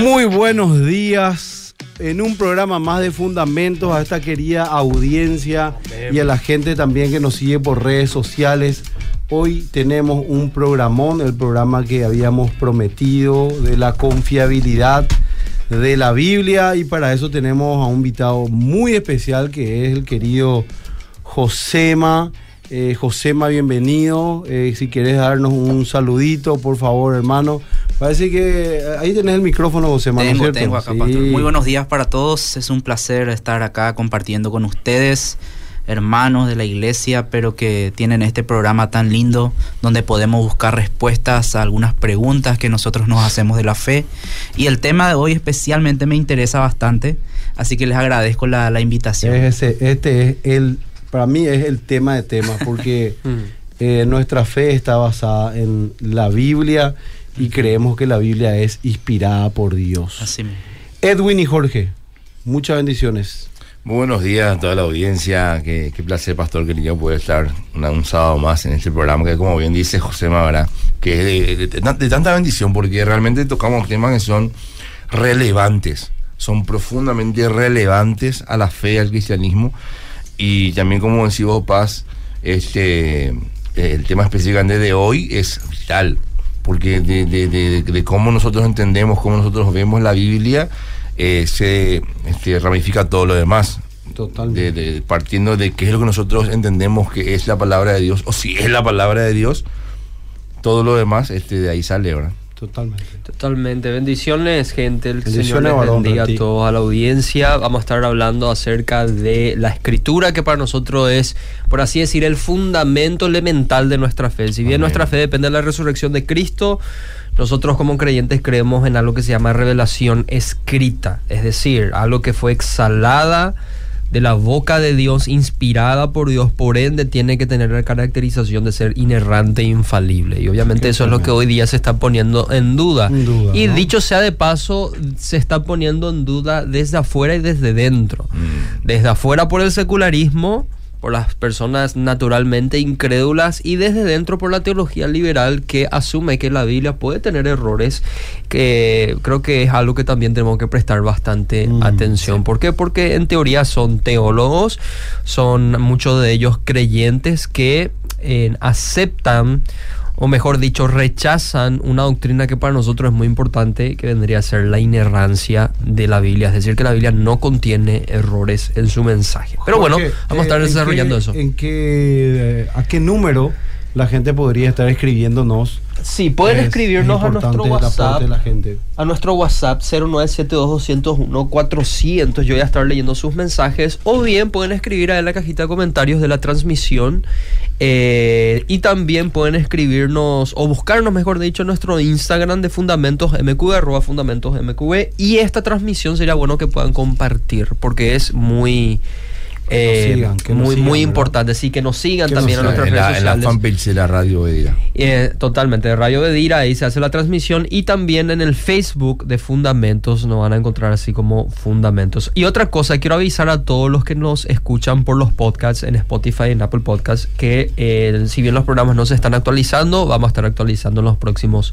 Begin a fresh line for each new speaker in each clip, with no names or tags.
Muy buenos días en un programa más de Fundamentos a esta querida audiencia y a la gente también que nos sigue por redes sociales. Hoy tenemos un programón, el programa que habíamos prometido de la confiabilidad de la Biblia y para eso tenemos a un invitado muy especial que es el querido Josema. Eh, Josema, bienvenido. Eh, si quieres darnos un saludito, por favor, hermano. Parece que eh, ahí tenés el micrófono, Josema.
Tengo,
¿no
tengo acá,
Sí.
pastor. Muy buenos días para todos. Es un placer estar acá compartiendo con ustedes, hermanos de la iglesia, pero que tienen este programa tan lindo donde podemos buscar respuestas a algunas preguntas que nosotros nos hacemos de la fe. Y el tema de hoy especialmente me interesa bastante, así que les agradezco la, la invitación.
Es ese- este es el, para mí es el tema de temas, porque eh, nuestra fe está basada en la Biblia y creemos que la Biblia es inspirada por Dios.
Así mismo.
Edwin y Jorge, muchas bendiciones.
Muy buenos días a toda la audiencia. Qué, qué placer, Pastor, que yo pueda estar una- un sábado más en este programa, que como bien dice José Mavara, que es de, de- de tan- de tanta bendición, porque realmente tocamos temas que son relevantes, son profundamente relevantes a la fe, al cristianismo, y también como decía vos, Paz, este, el tema específicamente de hoy es vital, porque de, de- de- de cómo nosotros entendemos, cómo nosotros vemos la Biblia, eh, se este, ramifica todo lo demás.
Totalmente.
De- de- partiendo de qué es lo que nosotros entendemos que es la palabra de Dios, o si es la palabra de Dios, todo lo demás este, de ahí sale, ¿verdad?
Totalmente.
Totalmente. Bendiciones, gente. El
Bendiciones,
Señor les bendiga
ti.
a todos, a la audiencia. Vamos a estar hablando acerca de la escritura, que para nosotros es, por así decir, el fundamento elemental de nuestra fe. Si bien
Amén.
nuestra fe depende de la resurrección de Cristo, nosotros como creyentes creemos en algo que se llama revelación escrita. Es decir, algo que fue exhalada de la boca de Dios, inspirada por Dios, por ende tiene que tener la caracterización de ser inerrante e infalible. Y obviamente eso es lo que hoy día se está poniendo en duda.
En duda,
y
¿no?
dicho sea de paso, se está poniendo en duda desde afuera y desde dentro. Desde afuera por el secularismo, por las personas naturalmente incrédulas y desde dentro por la teología liberal que asume que la Biblia puede tener errores, que creo que es algo que también tenemos que prestar bastante
Mm,
atención. ¿Por qué? Porque en teoría son teólogos, son muchos de ellos creyentes que eh, aceptan o mejor dicho, rechazan una doctrina que para nosotros es muy importante, que vendría a ser la inerrancia de la Biblia, es decir, que la Biblia no contiene errores en su mensaje. Pero bueno,
Jorge,
vamos a estar
eh, ¿en
desarrollando
qué-
eso.
¿En qué, eh, a qué número la gente podría estar escribiéndonos?
Sí, pueden
Es-
escribirnos
es
a nuestro WhatsApp.
de la gente.
A nuestro WhatsApp 0972-201-400. Yo voy a estar leyendo sus mensajes. O bien pueden escribir ahí en la cajita de comentarios de la transmisión. eh, y también pueden escribirnos o buscarnos, mejor dicho, en nuestro Instagram de Fundamentos MQB, arroba Fundamentos MQB. Y esta transmisión sería bueno que puedan compartir porque es muy. Eh,
sigan, que nos
muy,
sigan,
muy
¿verdad?
importante, sí, que nos sigan
Que nos
también a
sigan.
nuestras
en,
redes
la, en la
sociales.
fanpage de la radio.
Eh, totalmente, de Radio Bedira, ahí se hace la transmisión y también en el Facebook de Fundamentos nos van a encontrar así como Fundamentos. Y otra cosa, quiero avisar a todos los que nos escuchan por los podcasts en Spotify y en Apple Podcasts que eh, si bien los programas no se están actualizando, vamos a estar actualizando en los próximos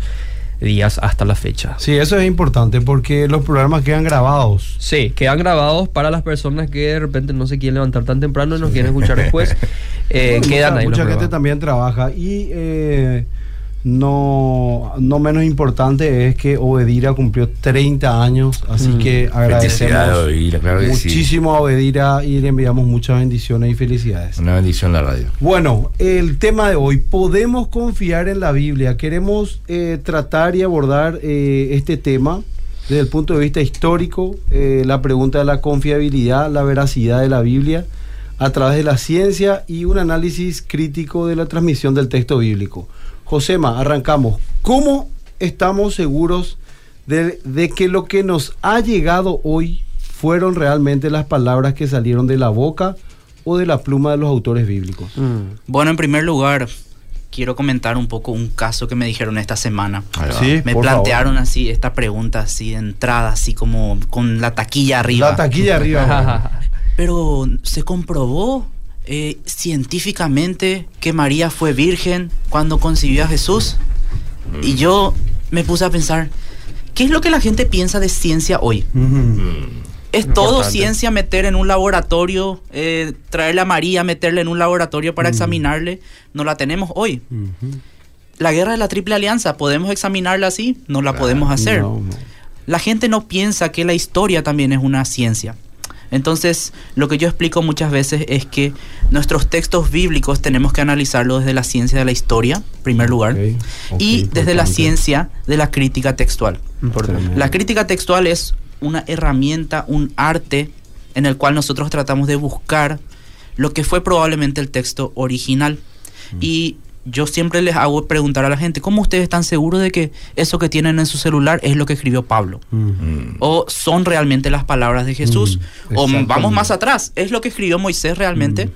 días hasta la fecha.
Sí, eso es importante porque los programas quedan grabados.
Sí, quedan grabados para las personas que de repente no se quieren levantar tan temprano y nos quieren escuchar después. Eh, quedan
mucha,
ahí los
mucha gente
programas.
también trabaja y eh, no, no menos importante es que Obedira cumplió 30 años, así
Mm.
que agradecemos
Edira, claro que sí.
muchísimo a Obedira y le enviamos muchas bendiciones y felicidades.
Una bendición la radio.
Bueno, el tema de hoy, ¿podemos confiar en la Biblia? Queremos eh, tratar y abordar eh, este tema desde el punto de vista histórico, eh, la pregunta de la confiabilidad, la veracidad de la Biblia a través de la ciencia y un análisis crítico de la transmisión del texto bíblico. Josema, arrancamos. ¿Cómo estamos seguros de, de que lo que nos ha llegado hoy fueron realmente las palabras que salieron de la boca o de la pluma de los autores bíblicos?
Mm.
Bueno, en primer lugar, quiero comentar un poco un caso que me dijeron esta semana.
Sí,
Me
por
plantearon así esta pregunta así de entrada, así como con la taquilla arriba.
La taquilla arriba.
Pero se comprobó eh, científicamente que María fue virgen cuando concibió a Jesús. Y yo me puse a pensar, ¿Qué es lo que la gente piensa de ciencia hoy? Es todo
Importante.
ciencia meter en un laboratorio, eh, traerle a María, meterle en un laboratorio para examinarle. No la tenemos hoy. La guerra de la Triple Alianza, ¿podemos examinarla así? No la podemos hacer.
No, no.
La gente no piensa que la historia también es una ciencia. Entonces, lo que yo explico muchas veces es que nuestros textos bíblicos tenemos que analizarlo desde la ciencia de la historia, en primer lugar, y desde la ciencia de la crítica textual.
Importante.
La crítica textual es una herramienta, un arte en el cual nosotros tratamos de buscar lo que fue probablemente el texto original. Y yo siempre les hago preguntar a la gente, ¿cómo ustedes están seguros de que eso que tienen en su celular es lo que escribió Pablo?
Mm.
¿O son realmente las palabras de Jesús?
Mm,
¿O vamos más atrás? ¿Es lo que escribió Moisés realmente?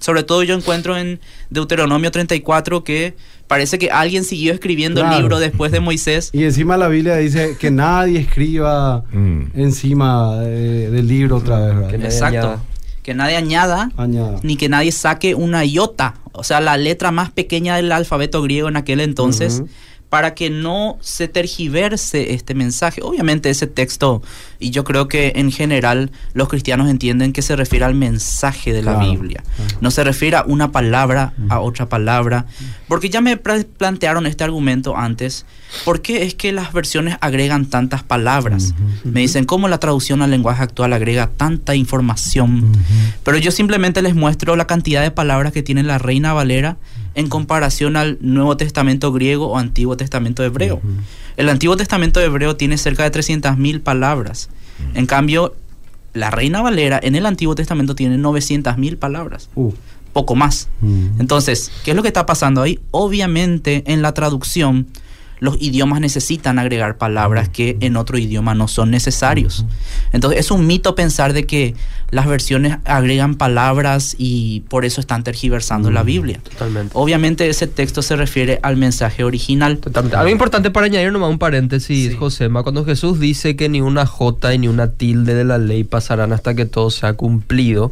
Sobre todo yo encuentro en Deuteronomio 34 que parece que alguien siguió escribiendo
Claro.
el libro después de Moisés.
Y encima la Biblia dice que nadie escriba
Mm.
encima del libro otra vez,
Exacto. Que nadie añada
Añada.
ni que nadie saque una iota, o sea, la letra más pequeña del alfabeto griego en aquel entonces, para que no se tergiverse este mensaje. Obviamente ese texto, y yo creo que en general los cristianos entienden que se refiere al mensaje de la Biblia,
claro.
no se refiere a una palabra, a otra palabra, porque ya me plantearon este argumento antes, ¿por qué es que las versiones agregan tantas palabras? Me dicen, ¿cómo la traducción al lenguaje actual agrega tanta información? Pero yo simplemente les muestro la cantidad de palabras que tiene la Reina Valera en comparación al Nuevo Testamento griego o Antiguo Testamento hebreo. El Antiguo Testamento hebreo tiene cerca de 300.000 palabras. En cambio, la Reina Valera en el Antiguo Testamento tiene 900.000 palabras,
Uh.
poco más.
Mm.
Entonces, ¿qué es lo que está pasando ahí? Obviamente, en la traducción, los idiomas necesitan agregar palabras que en otro idioma no son necesarios. Entonces, es un mito pensar de que las versiones agregan palabras y por eso están tergiversando la Biblia.
Totalmente.
Obviamente, ese texto se refiere al mensaje original.
Totalmente. Algo importante para añadir nomás un paréntesis,
Sí.
Josema, cuando Jesús dice que ni una jota y ni una tilde de la ley pasarán hasta que todo sea cumplido,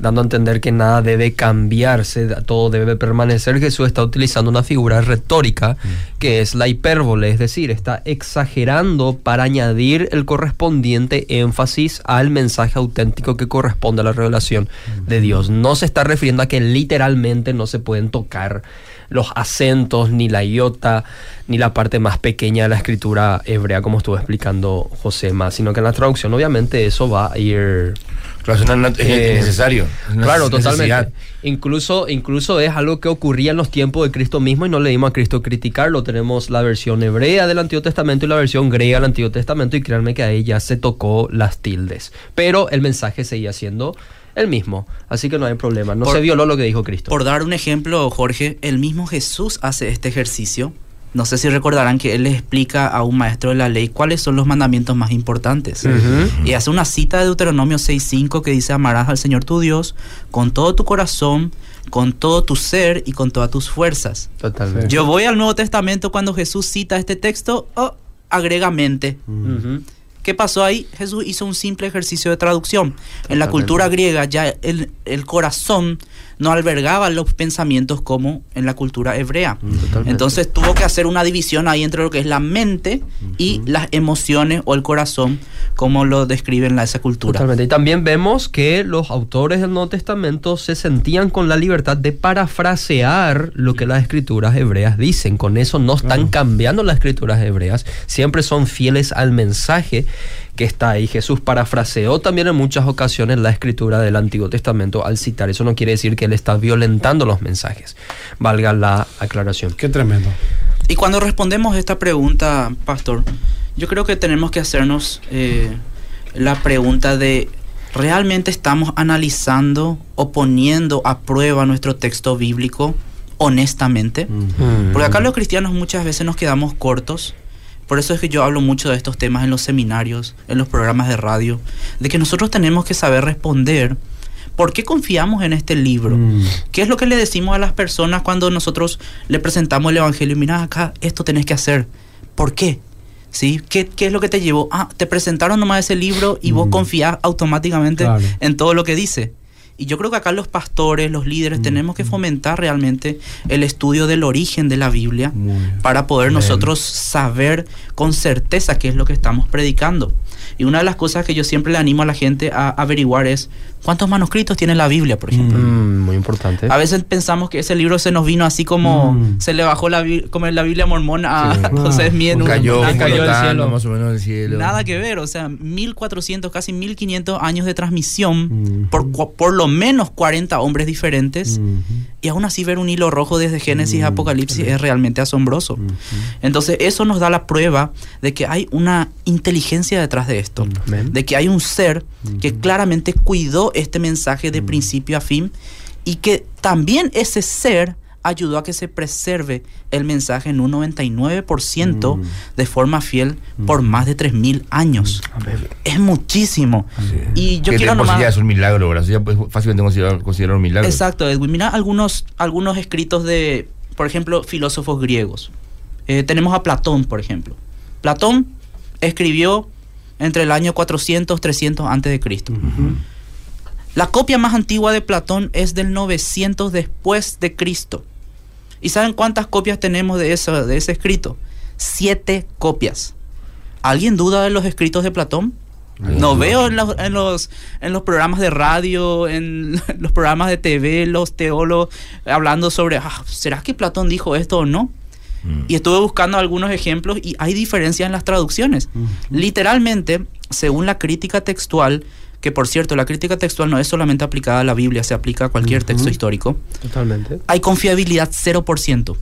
dando a entender que nada debe cambiarse, todo debe permanecer, Jesús está utilizando una figura retórica que es la hipérbole, es decir, está exagerando para añadir el correspondiente énfasis al mensaje auténtico que corresponde a la revelación de Dios. No se está refiriendo a que literalmente no se pueden tocar los acentos, ni la iota, ni la parte más pequeña de la escritura hebrea, como estuvo explicando Josema, sino que en la traducción obviamente eso va a ir...
Claro, es, una- es
eh,
necesario. una
Claro,
necesidad.
totalmente. Incluso, incluso es algo que ocurría en los tiempos de Cristo mismo y no le dimos a Cristo criticarlo. Tenemos la versión hebrea del Antiguo Testamento y la versión griega del Antiguo Testamento y créanme que ahí ya se tocó las tildes. Pero el mensaje seguía siendo el mismo, así que no hay problema. No
Por-
se violó lo que dijo Cristo.
Por dar un ejemplo, Jorge, el mismo Jesús hace este ejercicio. No sé si recordarán que él le explica a un maestro de la ley cuáles son los mandamientos más importantes. Y hace una cita de Deuteronomio 6.5 que dice, amarás al Señor tu Dios con todo tu corazón, con todo tu ser y con todas tus fuerzas.
Totalmente.
Yo voy al Nuevo Testamento cuando Jesús cita este texto, oh, agrega mente. ¿Qué pasó ahí? Jesús hizo un simple ejercicio de traducción. En la cultura griega ya el, el corazón no albergaba los pensamientos como en la cultura hebrea.
Totalmente.
Entonces tuvo que hacer una división ahí entre lo que es la mente y las emociones o el corazón, como lo describen la, esa cultura.
Totalmente. Y también vemos que los autores del Nuevo Testamento se sentían con la libertad de parafrasear lo que las escrituras hebreas dicen. Con eso no están cambiando las escrituras hebreas, siempre son fieles al mensaje que está ahí. Jesús parafraseó también en muchas ocasiones la escritura del Antiguo Testamento al citar. Eso no quiere decir que él está violentando los mensajes. Valga la aclaración.
Qué tremendo.
Y cuando respondemos esta pregunta, Pastor, yo creo que tenemos que hacernos eh, la pregunta de, ¿realmente estamos analizando o poniendo a prueba nuestro texto bíblico honestamente? Porque acá los cristianos muchas veces nos quedamos cortos. Por eso es que yo hablo mucho de estos temas en los seminarios, en los programas de radio, de que nosotros tenemos que saber responder por qué confiamos en este libro.
Mm.
¿Qué es lo que le decimos a las personas cuando nosotros le presentamos el Evangelio? Mira, acá esto tenés que hacer. ¿Por qué? ¿Sí? ¿Qué, qué es lo que te llevó? Ah, te presentaron nomás ese libro y vos
Mm.
confías automáticamente
Claro.
en todo lo que dice. Y yo creo que acá los pastores, los líderes, tenemos que fomentar realmente el estudio del origen de la Biblia para poder nosotros saber con certeza qué es lo que estamos predicando. Y una de las cosas que yo siempre le animo a la gente a averiguar es cuántos manuscritos tiene la Biblia, por ejemplo.
Mm, muy importante.
A veces pensamos que ese libro se nos vino así como
Mm.
se le bajó la, como la Biblia mormona a
Sí.
José Smith en un-
cayó,
una-
cayó del cielo.
más o menos del cielo.
Nada que ver, o sea, 1400, casi 1500 años de transmisión
Mm.
por, por lo menos 40 hombres diferentes
Ujú.
y aún así ver un hilo rojo desde Génesis
Mm.
a Apocalipsis es realmente asombroso.
Ujú.
Entonces eso nos da la prueba de que hay una inteligencia detrás de esto,
Amén.
de que hay un ser que claramente cuidó este mensaje de principio a fin y que también ese ser ayudó a que se preserve el mensaje en un 99%
Mm.
de forma fiel por más de 3.000 años. Es muchísimo. Y yo
que
quiero nomás...
ya es un milagro, ¿verdad? Ya pues, fácilmente considerar, considerar un milagro.
Exacto, Edwin. Mira algunos, algunos escritos de, por ejemplo, filósofos griegos. Eh, tenemos a Platón, por ejemplo. Platón escribió entre el año 400, 300 antes de Cristo. La copia más antigua de Platón es del 900 después de Cristo. ¿Y saben cuántas copias tenemos de, eso, de ese escrito? Siete copias. ¿Alguien duda de los escritos de Platón? No veo en los, en, los, en los programas de radio, en los programas de TV, los teólogos hablando sobre, "Ah, ¿será que Platón dijo esto o no?
Mm.
Y estuve buscando algunos ejemplos y hay diferencias en las traducciones. Literalmente, según la crítica textual, que por cierto, la crítica textual no es solamente aplicada a la Biblia, se aplica a cualquier texto histórico,
Totalmente.
hay confiabilidad 0%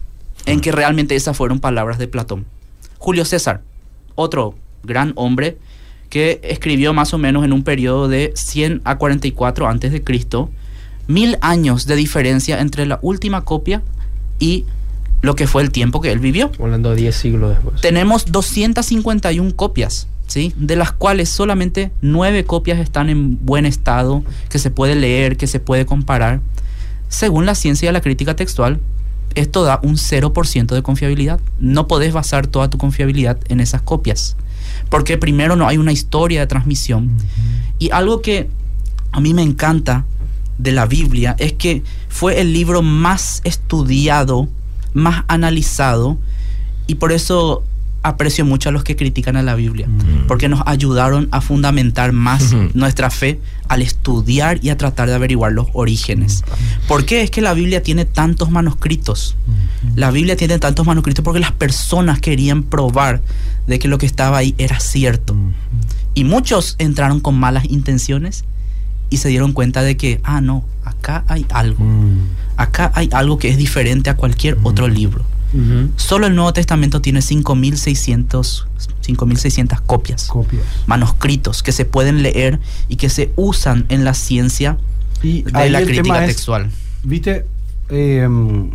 en que realmente esas fueron palabras de Platón. Julio César, otro gran hombre que escribió más o menos en un periodo de 100 a 44 antes de Cristo, mil años de diferencia entre la última copia y lo que fue el tiempo que él vivió.
Hablando de 10 siglos después.
Tenemos 251 copias, ¿sí? De las cuales solamente 9 copias están en buen estado, que se puede leer, que se puede comparar. Según la ciencia de la crítica textual, esto da un 0% de confiabilidad. No podés basar toda tu confiabilidad en esas copias. Porque primero no hay una historia de transmisión. Y algo que a mí me encanta de la Biblia es que fue el libro más estudiado, más analizado, y por eso aprecio mucho a los que critican a la Biblia,
Mm.
porque nos ayudaron a fundamentar más nuestra fe al estudiar y a tratar de averiguar los orígenes. ¿Por qué es que la Biblia tiene tantos manuscritos? La Biblia tiene tantos manuscritos porque las personas querían probar de que lo que estaba ahí era cierto. Y muchos entraron con malas intenciones y se dieron cuenta de que, ah, no, acá hay algo.
Mm.
Acá hay algo que es diferente a cualquier otro libro. Solo el Nuevo Testamento tiene 5.600 5.600 copias,
Copias.
manuscritos que se pueden leer y que se usan en la ciencia
Y
de la crítica
es-
textual.
Viste, eh,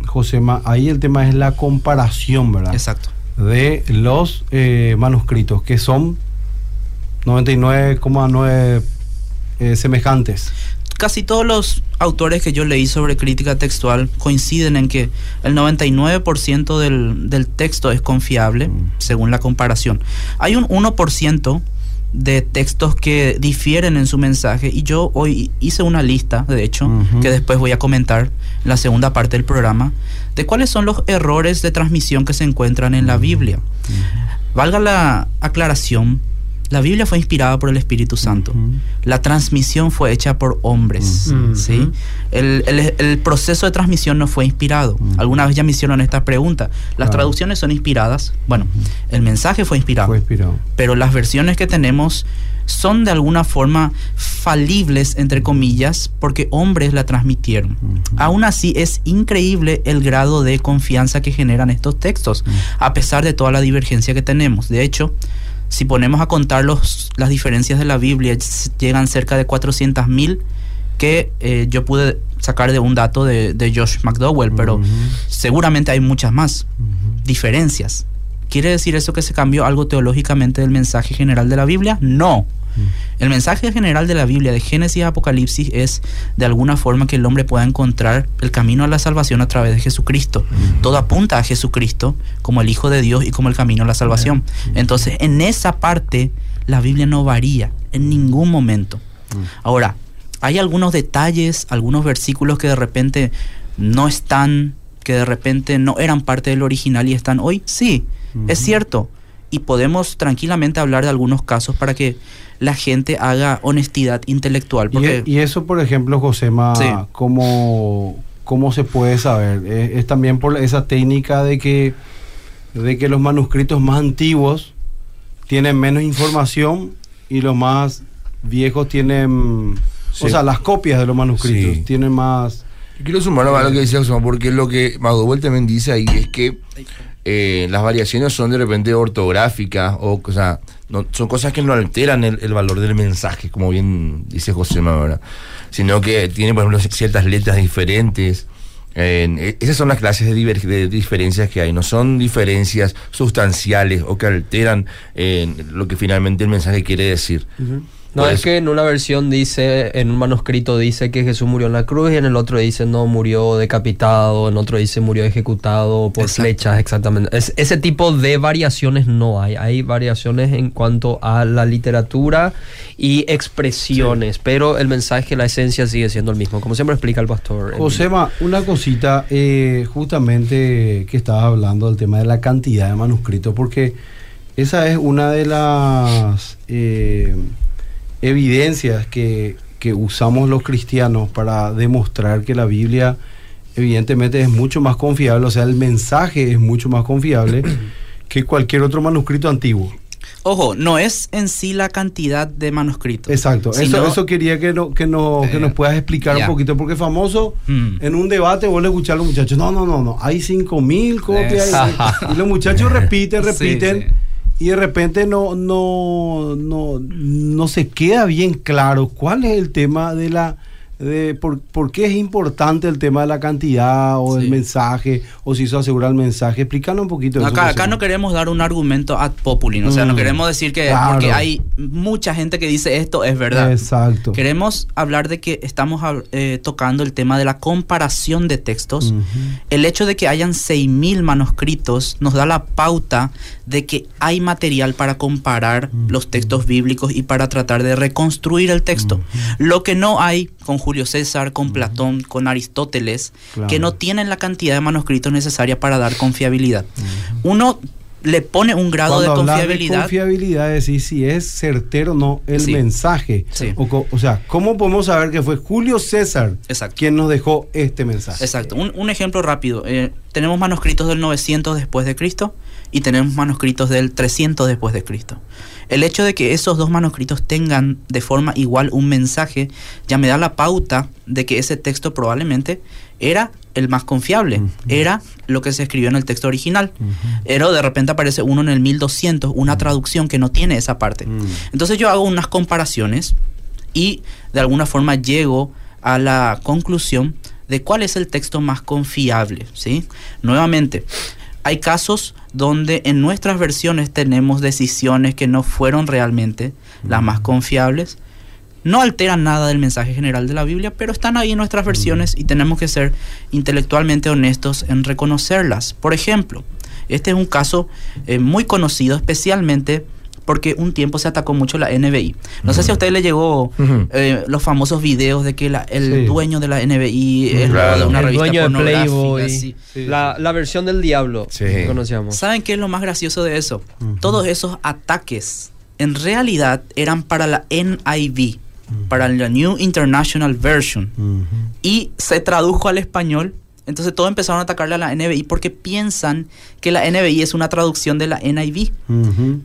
Josema, ahí el tema es la comparación, ¿verdad?
Exacto.
De los eh, manuscritos, que son 99,9 eh, semejantes.
Casi todos los autores que yo leí sobre crítica textual coinciden en que el 99% del, del texto es confiable,
Mm.
según la comparación. Hay un 1% de textos que difieren en su mensaje y yo hoy hice una lista, de hecho, que después voy a comentar en la segunda parte del programa, de cuáles son los errores de transmisión que se encuentran en la Biblia. Valga la aclaración, la Biblia fue inspirada por el Espíritu Santo. La transmisión fue hecha por hombres. ¿sí? El, el- el proceso de transmisión no fue inspirado. Alguna vez ya me hicieron esta pregunta. ¿Las traducciones son inspiradas? Bueno, el mensaje fue inspirado,
Fue inspirado.
pero las versiones que tenemos son de alguna forma falibles, entre comillas, porque hombres la transmitieron.
Ujú.
Aún así, es increíble el grado de confianza que generan estos textos, a pesar de toda la divergencia que tenemos. De hecho, si ponemos a contar los, las diferencias de la Biblia, llegan cerca de 400.000 que eh, yo pude sacar de un dato de, de Josh McDowell, pero seguramente hay muchas más diferencias. ¿Quiere decir eso que se cambió algo teológicamente del mensaje general de la Biblia? No. El mensaje general de la Biblia, de Génesis a Apocalipsis, es de alguna forma que el hombre pueda encontrar el camino a la salvación a través de Jesucristo. Todo apunta a Jesucristo como el Hijo de Dios y como el camino a la salvación. Entonces, en esa parte, la Biblia no varía en ningún momento. Ahora, hay algunos detalles, algunos versículos que de repente no están, que de repente no eran parte del original y están hoy. Sí, es cierto. Y podemos tranquilamente hablar de algunos casos para que la gente haga honestidad intelectual. Porque,
y, eso, por ejemplo, Josema,
Sí.
¿cómo, cómo se puede saber? Es, es también por esa técnica de que, de que los manuscritos más antiguos tienen menos información y los más viejos tienen...
Sí.
O sea, las copias de los manuscritos
Sí.
tienen más...
Yo Quiero sumar a lo que decía Osama, porque lo que Madubel también dice ahí es que eh, las variaciones son de repente ortográficas, o, o sea, no- son cosas que no alteran el, el valor del mensaje, como bien dice José ¿verdad? Sino que tiene, por ejemplo, ciertas letras diferentes. En- e- esas son las clases de diferencias que hay, no son diferencias sustanciales o que alteran eh, lo que finalmente el mensaje quiere decir.
No,
Por
es
eso-
que en una versión dice, en un manuscrito dice que Jesús murió en la cruz y en el otro dice no, murió decapitado, en otro dice murió ejecutado por
Exacto.
flechas, exactamente. Es- ese tipo de variaciones no hay. Hay variaciones en cuanto a la literatura y expresiones, pero el mensaje, la esencia sigue siendo el mismo, como siempre explica el pastor.
Josema, una cosita, eh, justamente que estabas hablando del tema de la cantidad de manuscritos, porque esa es una de las eh, evidencias que, que usamos los cristianos para demostrar que la Biblia evidentemente es mucho más confiable, o sea, el mensaje es mucho más confiable que cualquier otro manuscrito antiguo.
ojo, no es en sí la cantidad de manuscritos.
Exacto, eso,
sino-
eso quería que, no, que, no- que
Eh,
nos puedas explicar un poquito, porque famoso,
Mm.
en un debate vos le escuchás a los muchachos, no, no, no, no, hay cinco mil copias,
Exacto.
y los muchachos repiten,
Sí,
repiten,
sí.
Y de repente no, no, no, no se queda bien claro cuál es el tema de la... De por, por qué es importante el tema de la cantidad o el
Sí.
mensaje o si eso asegura el mensaje explícanos un poquito eso,
Acá, no queremos dar un argumento ad populin, o sea, no
Mm,
queremos decir que
claro.
porque hay mucha gente que dice esto es verdad.
exacto
Queremos hablar de que estamos eh, tocando el tema de la comparación de textos. El hecho de que hayan 6.000 manuscritos nos da la pauta de que hay material para comparar los textos bíblicos y para tratar de reconstruir el texto. Lo que no hay con Julio César, con Platón, con Aristóteles,
Claro.
que no tienen la cantidad de manuscritos necesaria para dar confiabilidad. Uno le pone un grado
Cuando
de confiabilidad.
confiabilidad, es decir, si es certero o no el
Sí.
mensaje.
Sí.
O, sea, ¿cómo podemos saber que fue Julio César
Exacto.
quien nos dejó este mensaje?
Exacto. Un, un ejemplo rápido. Eh, tenemos manuscritos del 900 después de Cristo y tenemos manuscritos del 300 después de Cristo. El hecho de que esos dos manuscritos tengan de forma igual un mensaje ya me da la pauta de que ese texto probablemente era el más confiable, era lo que se escribió en el texto original. Pero de repente aparece uno en el 1200, una traducción que no tiene esa parte.
Mm.
Entonces yo hago unas comparaciones y de alguna forma llego a la conclusión de cuál es el texto más confiable, ¿sí? Nuevamente, hay casos donde en nuestras versiones tenemos decisiones que no fueron realmente las más confiables. No alteran nada del mensaje general de la Biblia, pero están ahí en nuestras versiones y tenemos que ser intelectualmente honestos en reconocerlas. Por ejemplo, este es un caso eh, muy conocido, especialmente porque un tiempo se atacó mucho la NBI. No sé si a usted le llegó
Ujú.
eh, los famosos videos de que la- el
Sí.
dueño de la NBI es
Claro.
de una
el
revista
dueño de
pornográfica,
Playboy,
sí.
Sí,
la, la versión del diablo
Sí.
que conocíamos.
¿Saben qué es lo más gracioso de eso? Todos esos ataques en realidad eran para la NIV, para la New International Version, y se tradujo al español. Entonces todos empezaron a atacarle a la NBI porque piensan que la NBI es una traducción de la NIV.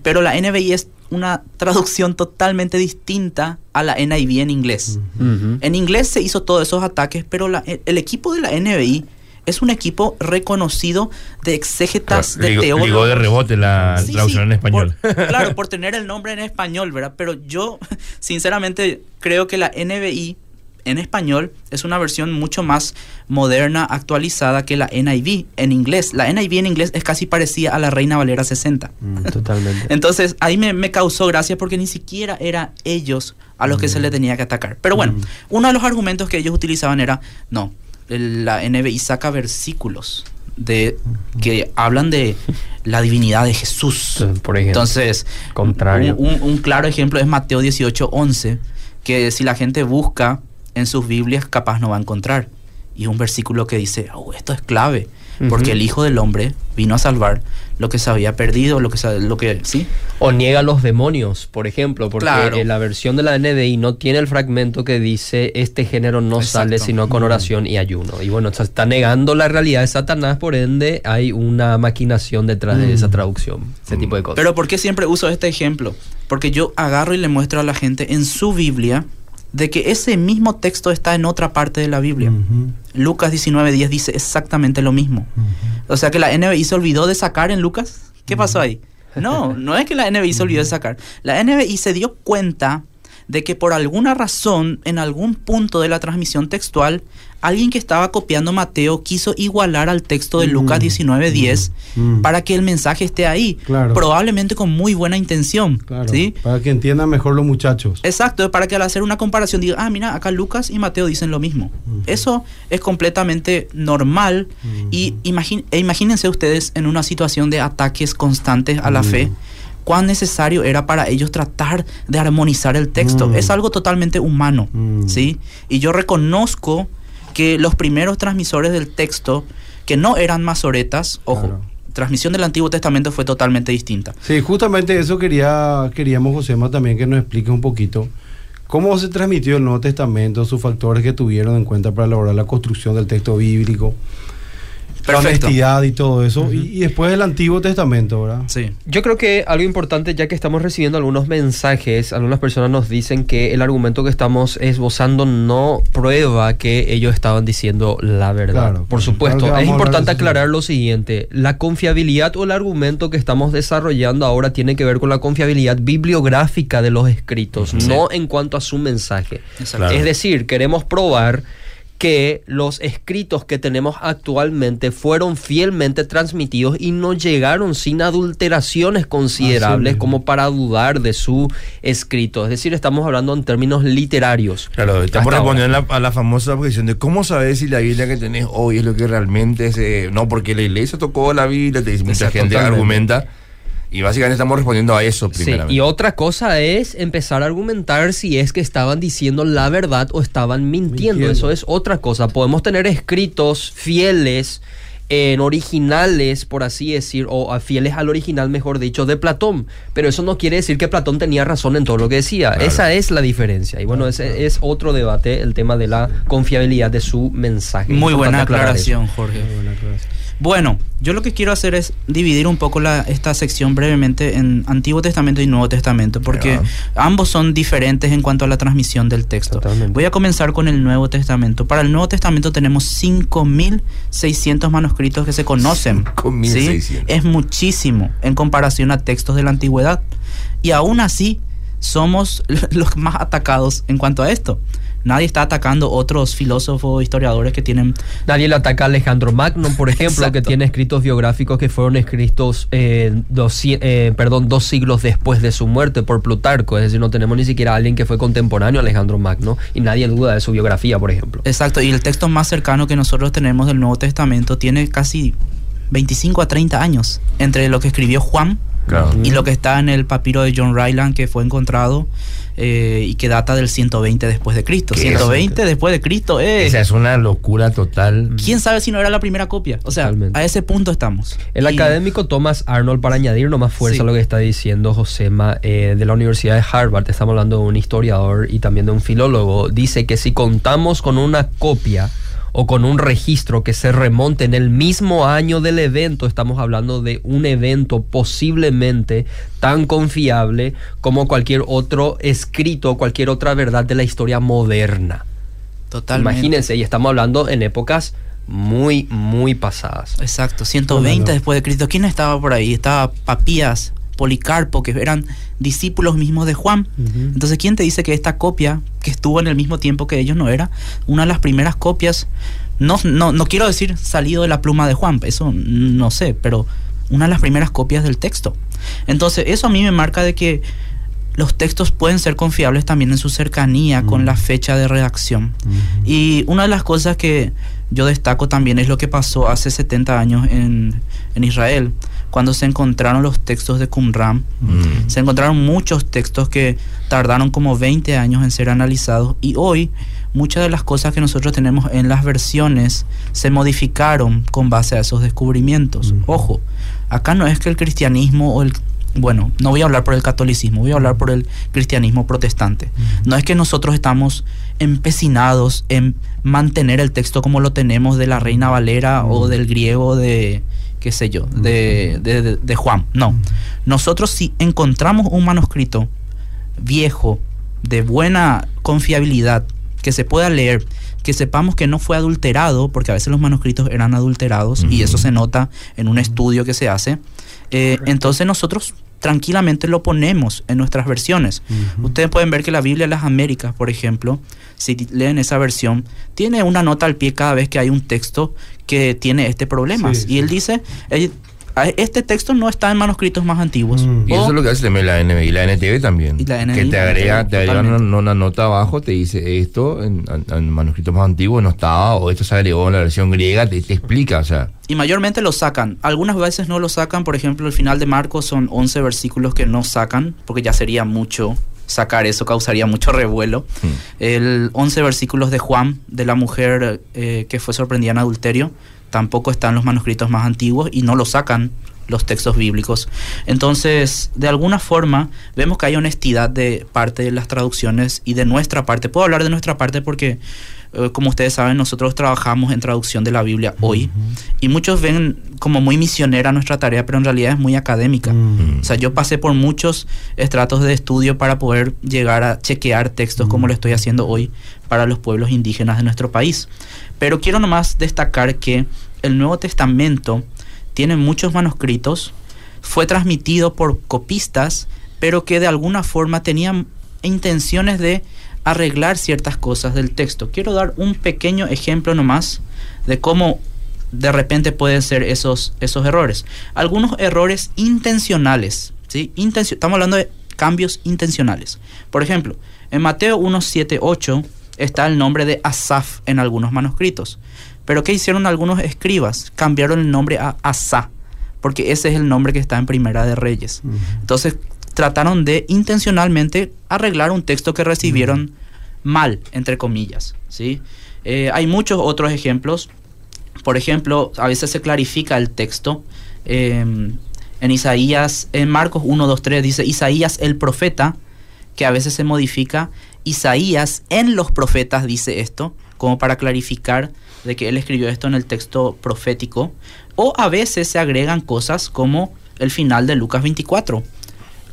Pero la NBI es una traducción totalmente distinta a la NIV en inglés. En inglés se hizo todos esos ataques, pero la- el equipo de la NBI es un equipo reconocido de exégetas, de
Ligó-
teólogos.
de rebote la
Sí,
traducción
sí,
en español.
por- claro, por tener el nombre en español, ¿verdad? Pero yo, sinceramente, creo que la NBI en español es una versión mucho más moderna, actualizada que la NIV en inglés. La NIV en inglés es casi parecida a la Reina Valera 60.
Totalmente.
Entonces ahí me, me causó gracia porque ni siquiera era ellos a los que se le tenía que atacar. Pero bueno, uno de los argumentos que ellos utilizaban era, no, la NBI saca versículos de que hablan de la divinidad de Jesús.
Por ejemplo.
Entonces,
Contrario.
Un, un- un claro ejemplo es Mateo 18, 11, que si la gente busca en sus Biblias capaz no va a encontrar. Y un versículo que dice, oh, esto es clave, porque el Hijo del Hombre vino a salvar lo que se había perdido, lo que, se- lo que sí.
O niega los demonios, por ejemplo, porque
Claro.
eh, la versión de la NDI no tiene el fragmento que dice este género no
Exacto.
sale sino con oración y ayuno. Y bueno, se está negando la realidad de Satanás, por ende hay una maquinación detrás de esa traducción, ese tipo de cosas.
Pero ¿por qué siempre uso este ejemplo? Porque yo agarro y le muestro a la gente en su Biblia de que ese mismo texto está en otra parte de la Biblia.
Ujú,
Lucas 19:10 dice exactamente lo mismo. O sea que la NBI se olvidó de sacar en Lucas. ¿Qué pasó ahí? No, no es que la NBI se olvidó de sacar. La NBI se dio cuenta de que por alguna razón, en algún punto de la transmisión textual, alguien que estaba copiando Mateo quiso igualar al texto de Lucas
Mm,
19:10
mm.
para que el mensaje esté ahí.
Claro.
Probablemente con muy buena intención.
Claro,
¿sí?
para que entiendan mejor los muchachos.
Exacto, para que al hacer una comparación diga, ah, mira, acá Lucas y Mateo dicen lo mismo. Eso es completamente normal y imagin- e imagínense ustedes en una situación de ataques constantes a la fe, cuán necesario era para ellos tratar de armonizar el texto.
Mm.
Es algo totalmente humano,
Mm.
¿sí? Y yo reconozco que los primeros transmisores del texto, que no eran masoretas, ojo,
Claro.
transmisión del Antiguo Testamento fue totalmente distinta.
Sí, justamente eso quería, queríamos, Josema, también que nos explique un poquito cómo se transmitió el Nuevo Testamento, sus factores que tuvieron en cuenta para elaborar la construcción del texto bíblico,
Perfecto.
honestidad y todo eso, y, y después el Antiguo Testamento, ¿verdad?
Sí.
Yo creo que algo importante, ya que estamos recibiendo algunos mensajes, algunas personas nos dicen que el argumento que estamos esbozando no prueba que ellos estaban diciendo la verdad.
Claro,
Por supuesto,
Claro
es importante aclarar lo siguiente, la confiabilidad o el argumento que estamos desarrollando ahora tiene que ver con la confiabilidad bibliográfica de los escritos, no en cuanto a su mensaje.
Claro.
Es decir, queremos probar que los escritos que tenemos actualmente fueron fielmente transmitidos y no llegaron sin adulteraciones considerables como para dudar de su escrito. Es decir, estamos hablando en términos literarios.
Claro, estamos respondiendo a la, a la famosa objeción de cómo sabes si la Biblia que tenés hoy es lo que realmente es. eh, no, porque la iglesia tocó la Biblia, te dice, mucha gente
totalmente.
argumenta. Y básicamente estamos respondiendo a eso
Sí, y otra cosa es empezar a argumentar si es que estaban diciendo la verdad o estaban mintiendo.
Mintiendo.
Eso es otra cosa. Podemos tener escritos fieles, en originales, por así decir, o a fieles al original, mejor dicho, de Platón. Pero eso no quiere decir que Platón tenía razón en todo lo que decía.
Claro.
Esa es la diferencia. Y bueno, ese es otro debate, el tema de la confiabilidad de su mensaje.
Muy buena
Importante aclarar eso.
aclaración, Jorge. Bueno, yo lo que quiero hacer es dividir un poco la, esta sección brevemente en Antiguo Testamento y Nuevo Testamento, porque ambos son diferentes en cuanto a la transmisión del texto.
Totalmente.
Voy a comenzar con el Nuevo Testamento. Para el Nuevo Testamento tenemos 5.600 manuscritos que se conocen.
5.600.
¿sí? Es muchísimo en comparación a textos de la antigüedad. Y aún así, somos los más atacados en cuanto a esto. Nadie está atacando otros filósofos, historiadores que tienen
Nadie le ataca a Alejandro Magno, por ejemplo, que tiene escritos biográficos que fueron escritos eh, dos, eh, perdón, dos siglos después de su muerte por Plutarco. Es decir, no tenemos ni siquiera a alguien que fue contemporáneo a Alejandro Magno y nadie duda de su biografía, por ejemplo.
Exacto, y el texto más cercano que nosotros tenemos del Nuevo Testamento tiene casi 25 a 30 años entre lo que escribió Juan
Claro.
y lo que está en el papiro de John Ryland que fue encontrado eh, y que data del 120 después de Cristo.
¿Qué?
120 después de Cristo, eh.
Esa es una locura total.
¿Quién sabe si no era la primera copia? O sea,
Totalmente.
a ese punto estamos.
El
Y-
académico Thomas Arnold, para añadir nomás fuerza
Sí.
a lo que está diciendo Josema, eh, de la Universidad de Harvard, estamos hablando de un historiador y también de un filólogo, dice que si contamos con una copia o con un registro que se remonte en el mismo año del evento, estamos hablando de un evento posiblemente tan confiable como cualquier otro escrito, cualquier otra verdad de la historia moderna.
Totalmente.
Imagínense, y estamos hablando en épocas muy, muy pasadas.
Exacto, 120
No, no, no.
después de Cristo. ¿Quién estaba por ahí? Estaba Papías, Policarpo, que eran discípulos mismos de Juan. Entonces, ¿quién te dice que esta copia, que estuvo en el mismo tiempo que ellos, no era una de las primeras copias? No, no, no quiero decir salido de la pluma de Juan, eso no sé, pero una de las primeras copias del texto. Entonces, eso a mí me marca de que los textos pueden ser confiables también en su cercanía con la fecha de redacción. Y una de las cosas que yo destaco también es lo que pasó hace 70 años en, en Israel, cuando se encontraron los textos de Qumran.
Mm.
Se encontraron muchos textos que tardaron como 20 años en ser analizados y hoy muchas de las cosas que nosotros tenemos en las versiones se modificaron con base a esos descubrimientos. Ojo, acá no es que el cristianismo o el bueno, no voy a hablar por el catolicismo, voy a hablar por el cristianismo protestante. No es que nosotros estamos empecinados en mantener el texto como lo tenemos de la Reina Valera o del griego de, qué sé yo, de, de- de- de Juan. No, nosotros si encontramos un manuscrito viejo, de buena confiabilidad, que se pueda leer, que sepamos que no fue adulterado, porque a veces los manuscritos eran adulterados y eso se nota en un estudio que se hace, eh, entonces nosotros tranquilamente lo ponemos en nuestras versiones. Ustedes pueden ver que la Biblia de las Américas, por ejemplo, si leen esa versión, tiene una nota al pie cada vez que hay un texto que tiene este problema.
Sí,
y él dice, este texto no está en manuscritos más antiguos.
Mm.
Y eso es lo que hace también la NB y la NTV también.
Y la
que
NBI,
te agrega, te agrega una, una nota abajo, te dice esto en, en- manuscritos más antiguos no estaba, o esto se agregó en la versión griega, te, te explica, o sea.
Y mayormente lo sacan. Algunas veces no lo sacan. Por ejemplo, el final de Marcos son 11 versículos que no sacan, porque ya sería mucho sacar eso, causaría mucho revuelo.
hmm.
El 11 versículos de Juan, de la mujer eh, que fue sorprendida en adulterio, tampoco están los manuscritos más antiguos y no lo sacan los textos bíblicos. Entonces, de alguna forma, vemos que hay honestidad de parte de las traducciones y de nuestra parte. Puedo hablar de nuestra parte porque, eh, como ustedes saben, nosotros trabajamos en traducción de la Biblia hoy y muchos ven como muy misionera nuestra tarea, pero en realidad es muy académica.
Mm.
O sea, yo pasé por muchos estratos de estudio para poder llegar a chequear textos como lo estoy haciendo hoy para los pueblos indígenas de nuestro país. Pero quiero nomás destacar que el Nuevo Testamento tiene muchos manuscritos, fue transmitido por copistas, pero que de alguna forma tenían intenciones de arreglar ciertas cosas del texto. Quiero dar un pequeño ejemplo nomás de cómo de repente pueden ser esos, esos errores. Algunos errores intencionales, ¿sí? Intencio- estamos hablando de cambios intencionales. Por ejemplo, en Mateo 1, 7, 8 está el nombre de Asaf en algunos manuscritos. Pero ¿qué hicieron algunos escribas? Cambiaron el nombre a Asa, porque ese es el nombre que está en Primera de Reyes. Entonces trataron de intencionalmente arreglar un texto que recibieron mal, entre comillas. ¿sí? Eh, hay muchos otros ejemplos. Por ejemplo, a veces se clarifica el texto. eh, en Isaías, en Marcos 1, 2, 3 dice Isaías el profeta, que a veces se modifica. Isaías en los profetas dice esto, como para clarificar de que él escribió esto en el texto profético. O a veces se agregan cosas como el final de Lucas 24.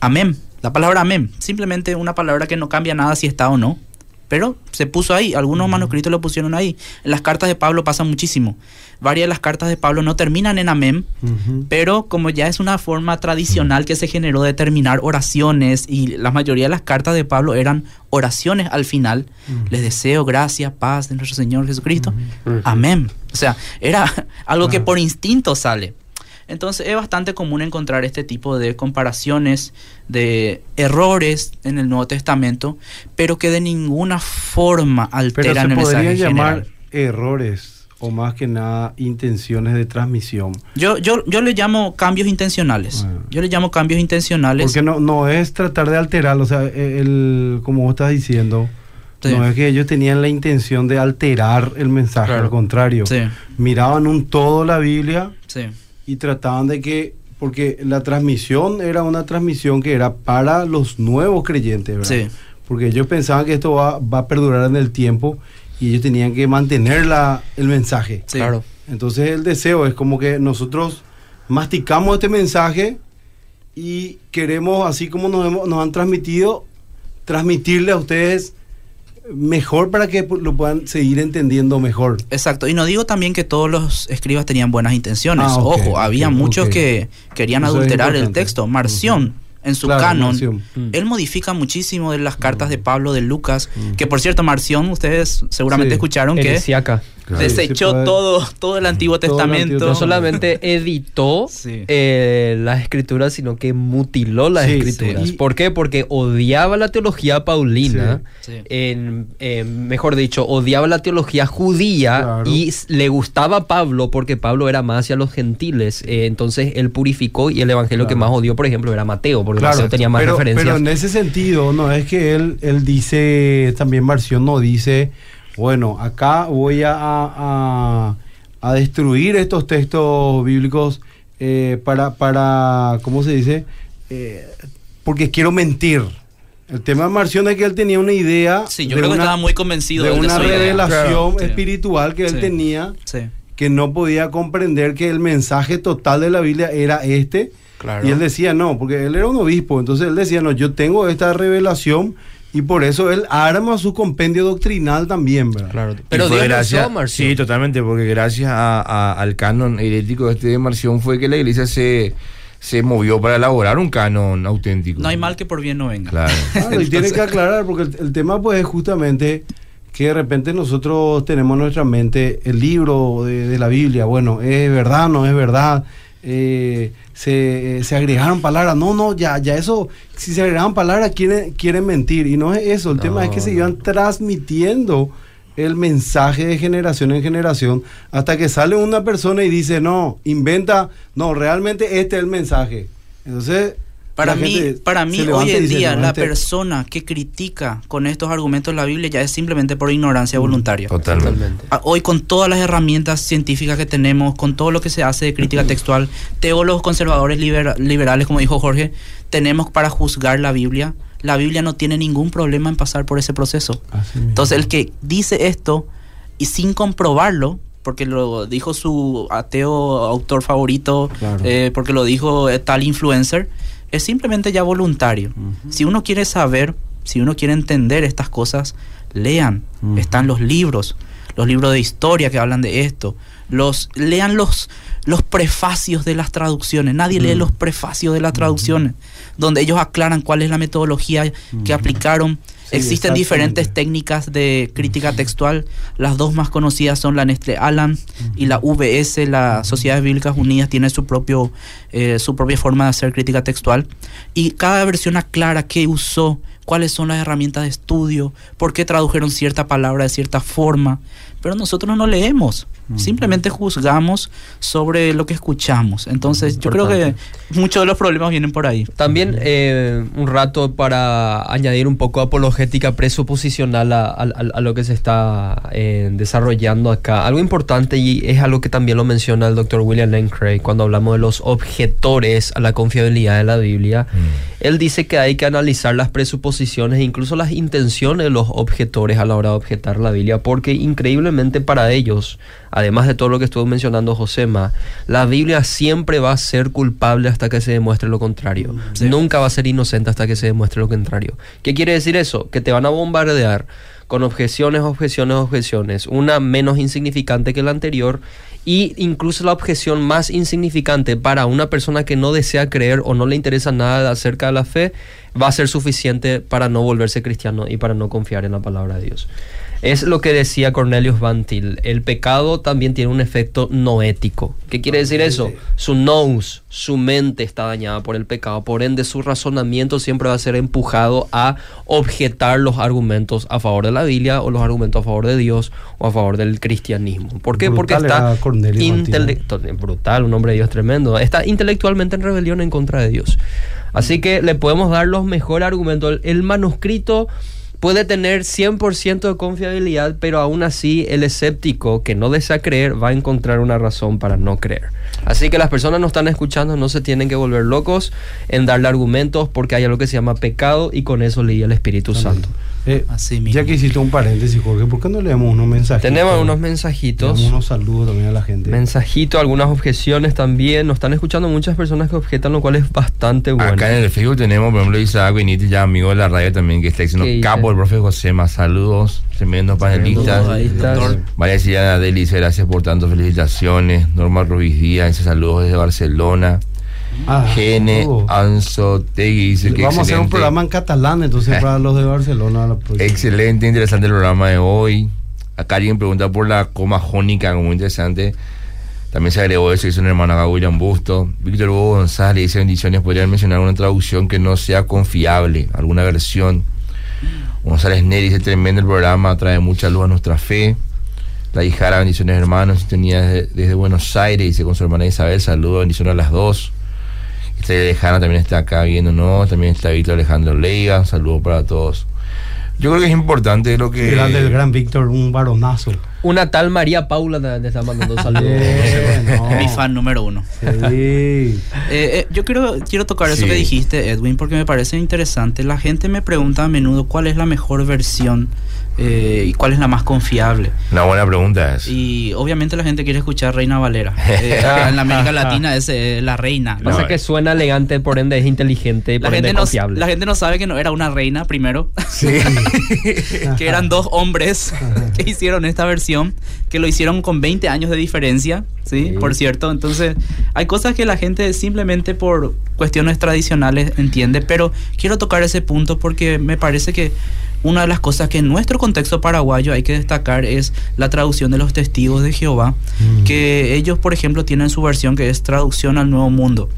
Amén. La palabra amén. Simplemente una palabra que no cambia nada si está o no. Pero se puso ahí. Algunos manuscritos lo pusieron ahí. En las cartas de Pablo pasa muchísimo. Varias de las cartas de Pablo no terminan en amén. Pero como ya es una forma tradicional que se generó de terminar oraciones y la mayoría de las cartas de Pablo eran oraciones al final, les deseo gracia, paz de nuestro Señor Jesucristo. Amén. O sea, era algo que por instinto sale. Entonces es bastante común encontrar este tipo de comparaciones, de errores en el Nuevo Testamento, pero que de ninguna forma
Pero
alteran
se
el
podría
mensaje
llamar
general.
errores o más que nada intenciones de transmisión.
Yo, yo, yo le llamo cambios intencionales.
Ah.
Yo le llamo cambios intencionales.
Porque no, no es tratar de alterar, o sea, el, como vos estás diciendo,
Sí.
no es que ellos tenían la intención de alterar el mensaje,
Claro.
al contrario.
Sí,
Miraban un todo la Biblia
sí.
Y trataban de que, porque la transmisión era una transmisión que era para los nuevos creyentes, ¿verdad?
Sí.
Porque ellos pensaban que esto va, va a perdurar en el tiempo y ellos tenían que mantener la, el mensaje.
Sí.
Claro.
Entonces el deseo es como que nosotros masticamos este mensaje y queremos, así como nos, hemos- nos han transmitido, transmitirle a ustedes mejor para que lo puedan seguir entendiendo mejor.
Exacto, y no digo también que todos los escribas tenían buenas intenciones.
Ah,
Ojo, había muchos que querían
Eso
adulterar el texto. Marción, en su
Claro,
canon.
Mm.
él modifica muchísimo de las cartas de Pablo, de Lucas, que por cierto, Marción, ustedes seguramente
Sí.
escucharon que.
Claro.
desechó
Sí,
todo, todo el Antiguo
Todo el
Testamento.
Antiguo
No solamente editó
Sí.
eh, las escrituras, sino que mutiló las
Sí,
escrituras. ¿Por qué? Porque odiaba la teología paulina.
Sí.
En, en- mejor dicho, odiaba la teología judía
Claro.
y le gustaba Pablo porque Pablo era más hacia los gentiles. Eh, entonces él purificó y el evangelio que más odió, por ejemplo, era Mateo, porque
Claro,
tenía más
pero,
referencias.
pero en ese sentido, no es que él, él dice, también Marción no dice, bueno, acá voy a, a, a destruir estos textos bíblicos eh, para, para, ¿cómo se dice? Eh, porque quiero mentir. El tema de Marción es que él tenía una idea
Sí, yo
de
creo que estaba muy convencido
de una revelación
Claro. Sí.
espiritual que él
Sí.
tenía
Sí.
que no podía comprender que el mensaje total de la Biblia era este.
Claro.
Y él decía, no, porque él era un obispo, entonces él decía, no, yo tengo esta revelación y por eso él arma su compendio doctrinal también, ¿verdad?
Claro. Pero Dios
gracias,
Marción.
Sí, totalmente, porque gracias a- a- al canon herético este de Marción fue que la iglesia se, se movió para elaborar un canon auténtico.
No hay mal que por bien no venga.
Claro.
Claro, y tiene que aclarar, porque el, el tema pues es justamente que de repente nosotros tenemos en nuestra mente el libro de, de la Biblia, bueno, es verdad, no es verdad, eh, se, eh, se agregaron palabras, no, no, ya, ya eso, si se agregaron palabras quieren, quieren mentir, y no es eso, el
No,
tema es que se iban transmitiendo el mensaje de generación en generación hasta que sale una persona y dice, no, inventa, no, realmente este es el mensaje. Entonces,
Para
la
mí, para mí hoy en día
"No,
la
este-
persona que critica con estos argumentos la Biblia ya es simplemente por ignorancia voluntaria.
Totalmente.
Hoy con todas las herramientas científicas que tenemos, con todo lo que se hace de crítica textual, teólogos conservadores libera- liberales, como dijo Jorge, tenemos para juzgar la Biblia. La Biblia no tiene ningún problema en pasar por ese proceso.
Así mismo.
Entonces el que dice esto y sin comprobarlo, porque lo dijo su ateo autor favorito,
Claro.
eh, porque lo dijo eh, tal influencer, es simplemente ya voluntario. Si uno quiere saber, si uno quiere entender estas cosas, lean. Están los libros, los libros de historia que hablan de esto. Los, lean los, los prefacios de las traducciones. Nadie lee
Mm.
los prefacios de las traducciones, donde ellos aclaran cuál es la metodología que
Ujú.
aplicaron.
Sí,
Existen diferentes técnicas de crítica textual. Las dos más conocidas son la Nestlé Alan y la VS, la Sociedades Bíblicas Unidas, tiene su, propio, eh, su propia forma de hacer crítica textual. Y cada versión aclara qué usó, cuáles son las herramientas de estudio, por qué tradujeron cierta palabra de cierta forma. Pero nosotros no leemos, simplemente juzgamos sobre lo que escuchamos. Entonces yo creo que muchos de los problemas vienen por ahí.
También eh, un rato para añadir un poco apologética presuposicional a, a- a- lo que se está eh, desarrollando acá. Algo importante y es algo que también lo menciona el doctor William Lane Craig cuando hablamos de los objetores a la confiabilidad de la Biblia. Él dice que hay que analizar las presuposiciones e incluso las intenciones de los objetores a la hora de objetar la Biblia, porque increíblemente para ellos, además de todo lo que estuvo mencionando Josema, la Biblia siempre va a ser culpable hasta que se demuestre lo contrario.
Sí.
Nunca va a ser inocente hasta que se demuestre lo contrario. ¿Qué quiere decir eso? Que te van a bombardear con objeciones, objeciones, objeciones, una menos insignificante que la anterior y incluso la objeción más insignificante para una persona que no desea creer o no le interesa nada acerca de la fe va a ser suficiente para no volverse cristiano y para no confiar en la palabra de Dios. Es lo que decía Cornelius Van Til. El pecado también tiene un efecto noético. ¿Qué quiere decir eso? Su nous, su mente está dañada por el pecado. Por ende, su razonamiento siempre va a ser empujado a objetar los argumentos a favor de la Biblia o los argumentos a favor de Dios o a favor del cristianismo. ¿Por qué? Porque está brutal, un hombre de Dios tremendo. Está intelectualmente en rebelión en contra de Dios. Así que le podemos dar los mejores argumentos. El, el manuscrito puede tener 100% de confiabilidad, pero aún así el escéptico que no desea creer va a encontrar una razón para no creer. Así que las personas no están escuchando, no se tienen que volver locos en darle argumentos porque hay algo que se llama pecado y con eso leía el Espíritu Santo.
Eh,
Así mismo.
ya que hiciste un paréntesis, Jorge, ¿por qué no leemos unos mensajes?
Tenemos unos mensajitos.
Tenemos unos saludos también a la gente.
Mensajito, algunas objeciones también. Nos están escuchando muchas personas que objetan, lo cual es bastante bueno.
Acá en el Facebook tenemos, por ejemplo, Isaac Benítez, ya amigo de la radio también, que está diciendo capo el profe José, más saludos, tremendos panelistas. María Silvana Deli dice gracias por tanto, felicitaciones. Norma Ruiz Díaz dice saludos desde Barcelona.
Ah,
Gene
oh.
Anzo Tegui dice que
Vamos a hacer un programa en catalán entonces para los de Barcelona. la.
Excelente, interesante el programa de hoy. Acá alguien pregunta por la coma jónica, muy interesante. También se agregó eso, dice un hermano acá, William Busto. Víctor Hugo González dice bendiciones. ¿Podrían mencionar una traducción que no sea confiable? ¿Alguna versión? González Neri dice tremendo el programa, trae mucha luz a nuestra fe. La hijara, bendiciones hermanos, sintonía desde, desde Buenos Aires, dice con su hermana Isabel, saludos, bendiciones a las dos. Estrella Lejana también está acá viéndonos, también está Víctor Alejandro Leiga, un saludo para todos. Yo creo que es importante lo que...
Grande el gran Víctor, un varonazo.
Una tal María Paula te, está mandando saludos.
Eh, no.
Mi fan número uno.
Sí.
Eh, eh, yo quiero, quiero tocar eso
Sí.
que dijiste, Edwin, porque me parece interesante. La gente me pregunta a menudo cuál es la mejor versión eh, y cuál es la más confiable.
Una buena pregunta es.
Y obviamente la gente quiere escuchar Reina Valera. Eh, en la América Latina es eh, la reina.
Pasa
No,
que
eh.
suena elegante, por ende es inteligente y
La
por ende
gente,
es
no,
confiable.
la gente no sabe que no era una reina primero,
Sí.
que eran dos hombres que hicieron esta versión, que lo hicieron con 20 años de diferencia, ¿sí?
Sí.
Por cierto, entonces hay cosas que la gente simplemente por cuestiones tradicionales entiende, pero quiero tocar ese punto porque me parece que una de las cosas que en nuestro contexto paraguayo hay que destacar es la traducción de los testigos de Jehová,
Mm.
que ellos, por ejemplo, tienen su versión que es traducción al Nuevo Mundo.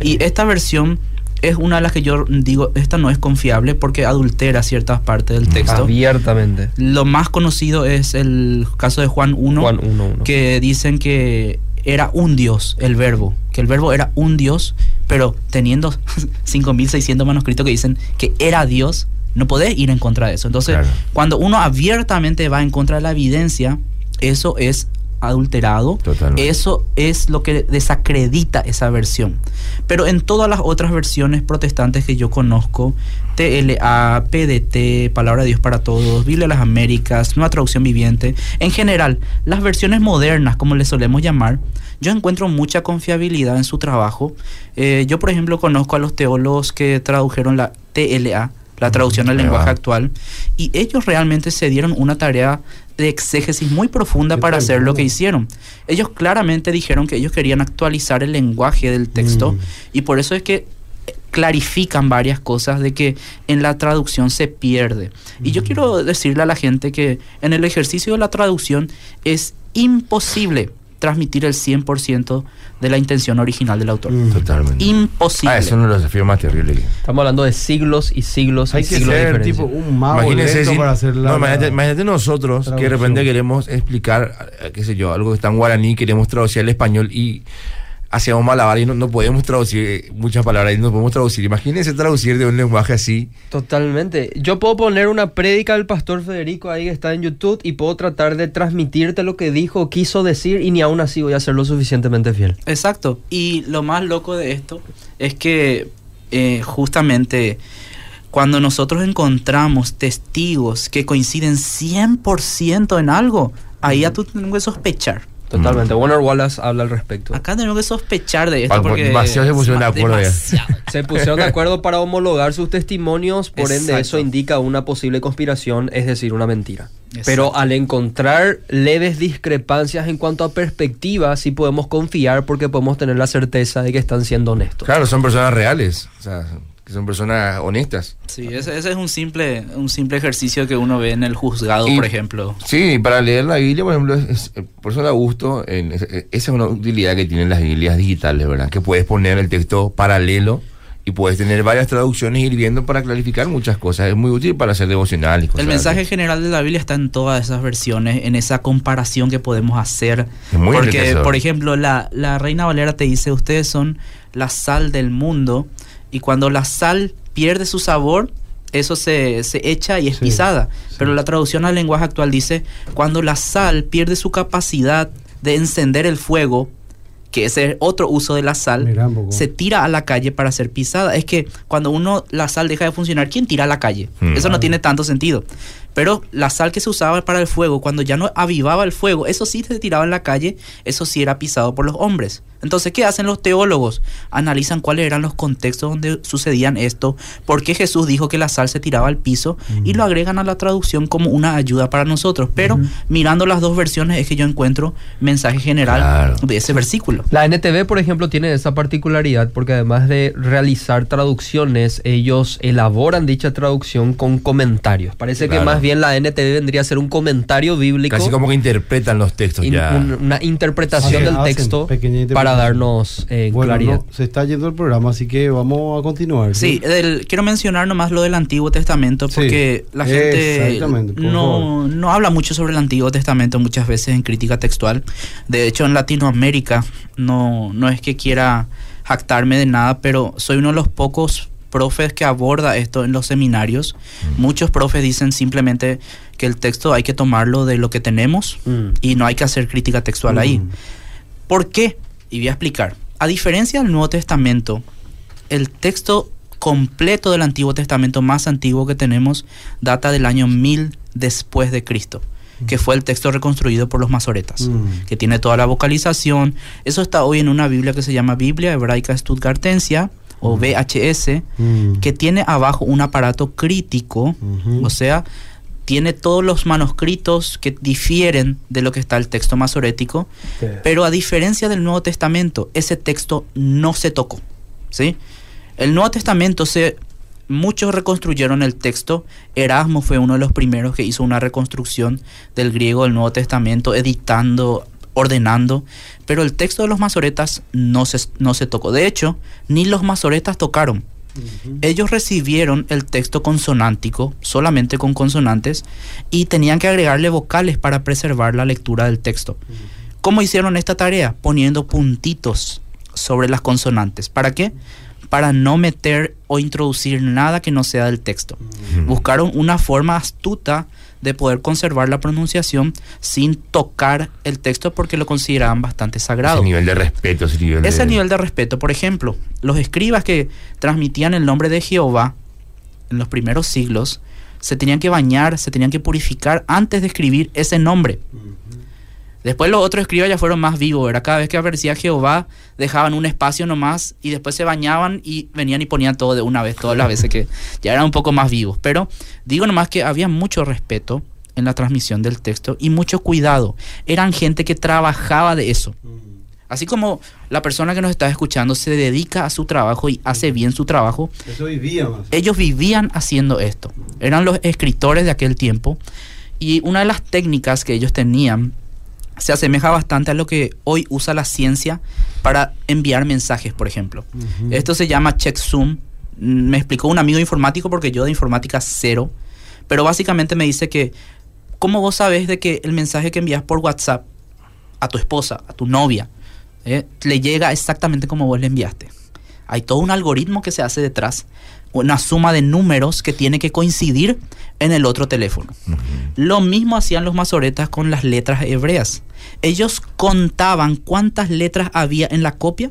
Sí.
Y esta versión es una de las que yo digo, esta no es confiable porque adultera ciertas partes del texto.
Abiertamente.
Lo más conocido es el caso de Juan 1,
Juan 1.1.
que dicen que era un Dios el verbo, que el verbo era un Dios, pero teniendo 5.600 manuscritos que dicen que era Dios, no podés ir en contra de eso. Entonces,
Claro.
cuando uno abiertamente va en contra de la evidencia, eso es adulterado,
Totalmente.
eso es lo que desacredita esa versión. Pero en todas las otras versiones protestantes que yo conozco, TLA, PDT, Palabra de Dios para Todos, Biblia de las Américas, Nueva Traducción Viviente, en general, las versiones modernas, como les solemos llamar, yo encuentro mucha confiabilidad en su trabajo. Eh, yo, por ejemplo, conozco a los teólogos que tradujeron la TLA, la traducción al lenguaje actual, y ellos realmente se dieron una tarea de exégesis muy profunda para hacer lo que hicieron. Ellos claramente dijeron que ellos querían actualizar el lenguaje del texto
Mm.
y por eso es que clarifican varias cosas de que en la traducción se pierde. Y yo quiero decirle a la gente que en el ejercicio de la traducción es imposible transmitir el 100% de la intención original del autor.
Mm.
Totalmente.
Imposible.
Ah, eso es uno de los desafíos más terribles. que-
Estamos hablando de siglos y siglos
Hay
y
que
siglos de
ser tipo un mago
Imagínense, si-
para hacer la,
no, imagínate,
la-
imagínate nosotros que de repente queremos explicar, eh, qué sé yo, algo que está en guaraní, queremos traducir al español y hacemos malabar y no, no podemos traducir eh, muchas palabras y no podemos traducir. Imagínense traducir de un lenguaje así.
Totalmente. Yo puedo poner una prédica del pastor Federico ahí que está en YouTube y puedo tratar de transmitirte lo que dijo, quiso decir y ni aún así voy a ser lo suficientemente fiel.
Exacto. Y lo más loco de esto es que eh, justamente cuando nosotros encontramos testigos que coinciden 100% en algo, ahí ya tú tienes que sospechar.
Totalmente. Warner Wallace habla al respecto.
Acá tenemos que sospechar de esto porque...
demasiado se pusieron de acuerdo
demasiado.
Se pusieron de acuerdo para homologar sus testimonios, por ende eso indica una posible conspiración, es decir, una mentira.
Exacto.
Pero al encontrar leves discrepancias en cuanto a perspectiva, sí podemos confiar porque podemos tener la certeza de que están siendo honestos.
Claro, son personas reales, o sea, que son personas honestas.
Sí, ese, ese es un simple, un simple ejercicio que uno ve en el juzgado,
Y-
por ejemplo.
Sí, para leer la Biblia, por ejemplo, es- es- por eso da gusto, en- es- esa es una utilidad que tienen las Biblias digitales, ¿verdad? Que puedes poner el texto paralelo y puedes tener varias traducciones y ir viendo para clarificar muchas cosas. Es muy útil para hacer devocional y cosas
El mensaje
así.
general de la Biblia está en todas esas versiones, en esa comparación que podemos hacer.
Es muy
Porque, por ejemplo, la, la Reina Valera te dice, ustedes son la sal del mundo, y cuando la sal pierde su sabor, eso se, se echa y es
Sí,
pisada.
sí.
Pero la traducción al lenguaje actual dice, cuando la sal pierde su capacidad de encender el fuego, que ese es otro uso de la sal, se tira a la calle para ser pisada. Es que cuando uno la sal deja de funcionar, ¿quién tira a la calle?
Mm.
Eso no tiene tanto sentido. Pero la sal que se usaba para el fuego, cuando ya no avivaba el fuego, eso sí se tiraba en la calle, eso sí era pisado por los hombres. Entonces, ¿qué hacen los teólogos? Analizan cuáles eran los contextos donde sucedían esto, por qué Jesús dijo que la sal se tiraba al piso y lo agregan a la traducción como una ayuda para nosotros. Pero mirando las dos versiones es que yo encuentro mensaje general
Claro.
de ese versículo.
La NTV, por ejemplo, tiene esa particularidad porque además de realizar traducciones, ellos elaboran dicha traducción con comentarios. Parece que más bien la NTV vendría a ser un comentario bíblico,
Casi como que interpretan los textos
in-
ya.
un- una interpretación
Hacen-
del
hacen
texto para darnos eh,
Bueno,
claridad.
no, se está yendo el programa, así que vamos a continuar.
Sí, del- quiero mencionar nomás lo del Antiguo Testamento
Sí,
porque la gente no, no habla mucho sobre el Antiguo Testamento muchas veces en crítica textual. De hecho, en Latinoamérica no, no es que quiera jactarme de nada, pero soy uno de los pocos profes que aborda esto en los seminarios. Muchos profes dicen simplemente que el texto hay que tomarlo de lo que tenemos
Mm.
y no hay que hacer crítica textual ahí.
Mm.
¿Por qué? Y voy a explicar. A diferencia del Nuevo Testamento, el texto completo del Antiguo Testamento más antiguo que tenemos data del año 1000 después de Cristo, que fue el texto reconstruido por los masoretas,
Mm.
que tiene toda la vocalización. Eso está hoy en una Biblia que se llama Biblia Hebraica Stuttgartensia o VHS,
Mm.
que tiene abajo un aparato crítico, o sea, tiene todos los manuscritos que difieren de lo que está el texto masorético, pero a diferencia del Nuevo Testamento, ese texto no se tocó, ¿sí? El Nuevo Testamento se muchos reconstruyeron el texto. Erasmo fue uno de los primeros que hizo una reconstrucción del griego del Nuevo Testamento, editando, ordenando, pero el texto de los masoretas no se, no se tocó. De hecho, ni los masoretas tocaron. Ellos recibieron el texto consonántico, solamente con consonantes, y tenían que agregarle vocales para preservar la lectura del texto. ¿Cómo hicieron esta tarea? Poniendo puntitos sobre las consonantes. ¿Para qué? Para no meter o introducir nada que no sea del texto. Buscaron una forma astuta de poder conservar la pronunciación sin tocar el texto porque lo consideraban bastante sagrado.
Ese nivel de respeto, ese nivel
Ese
de...
nivel de respeto, por ejemplo, los escribas que transmitían el nombre de Jehová en los primeros siglos se tenían que bañar, se tenían que purificar antes de escribir ese nombre. Después los otros escribas ya fueron más vivos, era cada vez que aparecía Jehová dejaban un espacio nomás y después se bañaban y venían y ponían todo de una vez, todas las veces que ya eran un poco más vivos. Pero digo nomás que había mucho respeto en la transmisión del texto y mucho cuidado. Eran gente que trabajaba de eso. Así como la persona que nos está escuchando se dedica a su trabajo y hace bien su trabajo,
Eso vivía más.
ellos vivían haciendo esto. Eran los escritores de aquel tiempo y una de las técnicas que ellos tenían se asemeja bastante a lo que hoy usa la ciencia para enviar mensajes, por ejemplo. Esto se llama checksum. Mm, Me explicó un amigo informático porque yo de informática cero, pero básicamente me dice que ¿cómo vos sabes de que el mensaje que envías por WhatsApp a tu esposa, a tu novia, eh, le llega exactamente como vos le enviaste? Hay todo un algoritmo que se hace detrás, una suma de números que tiene que coincidir en el otro teléfono. Lo mismo hacían los masoretas con las letras hebreas. Ellos contaban cuántas letras había en la copia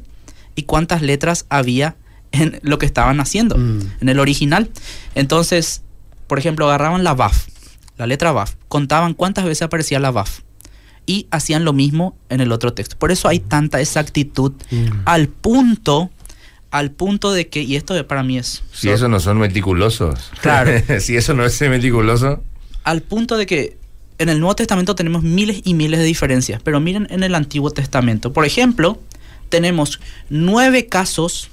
y cuántas letras había en lo que estaban haciendo,
Mm.
en el original. Entonces, por ejemplo, agarraban la VAF, la letra VAF, contaban cuántas veces aparecía la VAF y hacían lo mismo en el otro texto. Por eso hay tanta exactitud
Mm.
al punto, al punto de que, y esto para mí es...
Si eso no son meticulosos.
Claro.
si eso no es meticuloso.
al punto de que en el Nuevo Testamento tenemos miles y miles de diferencias, pero miren en el Antiguo Testamento. Por ejemplo, tenemos nueve casos,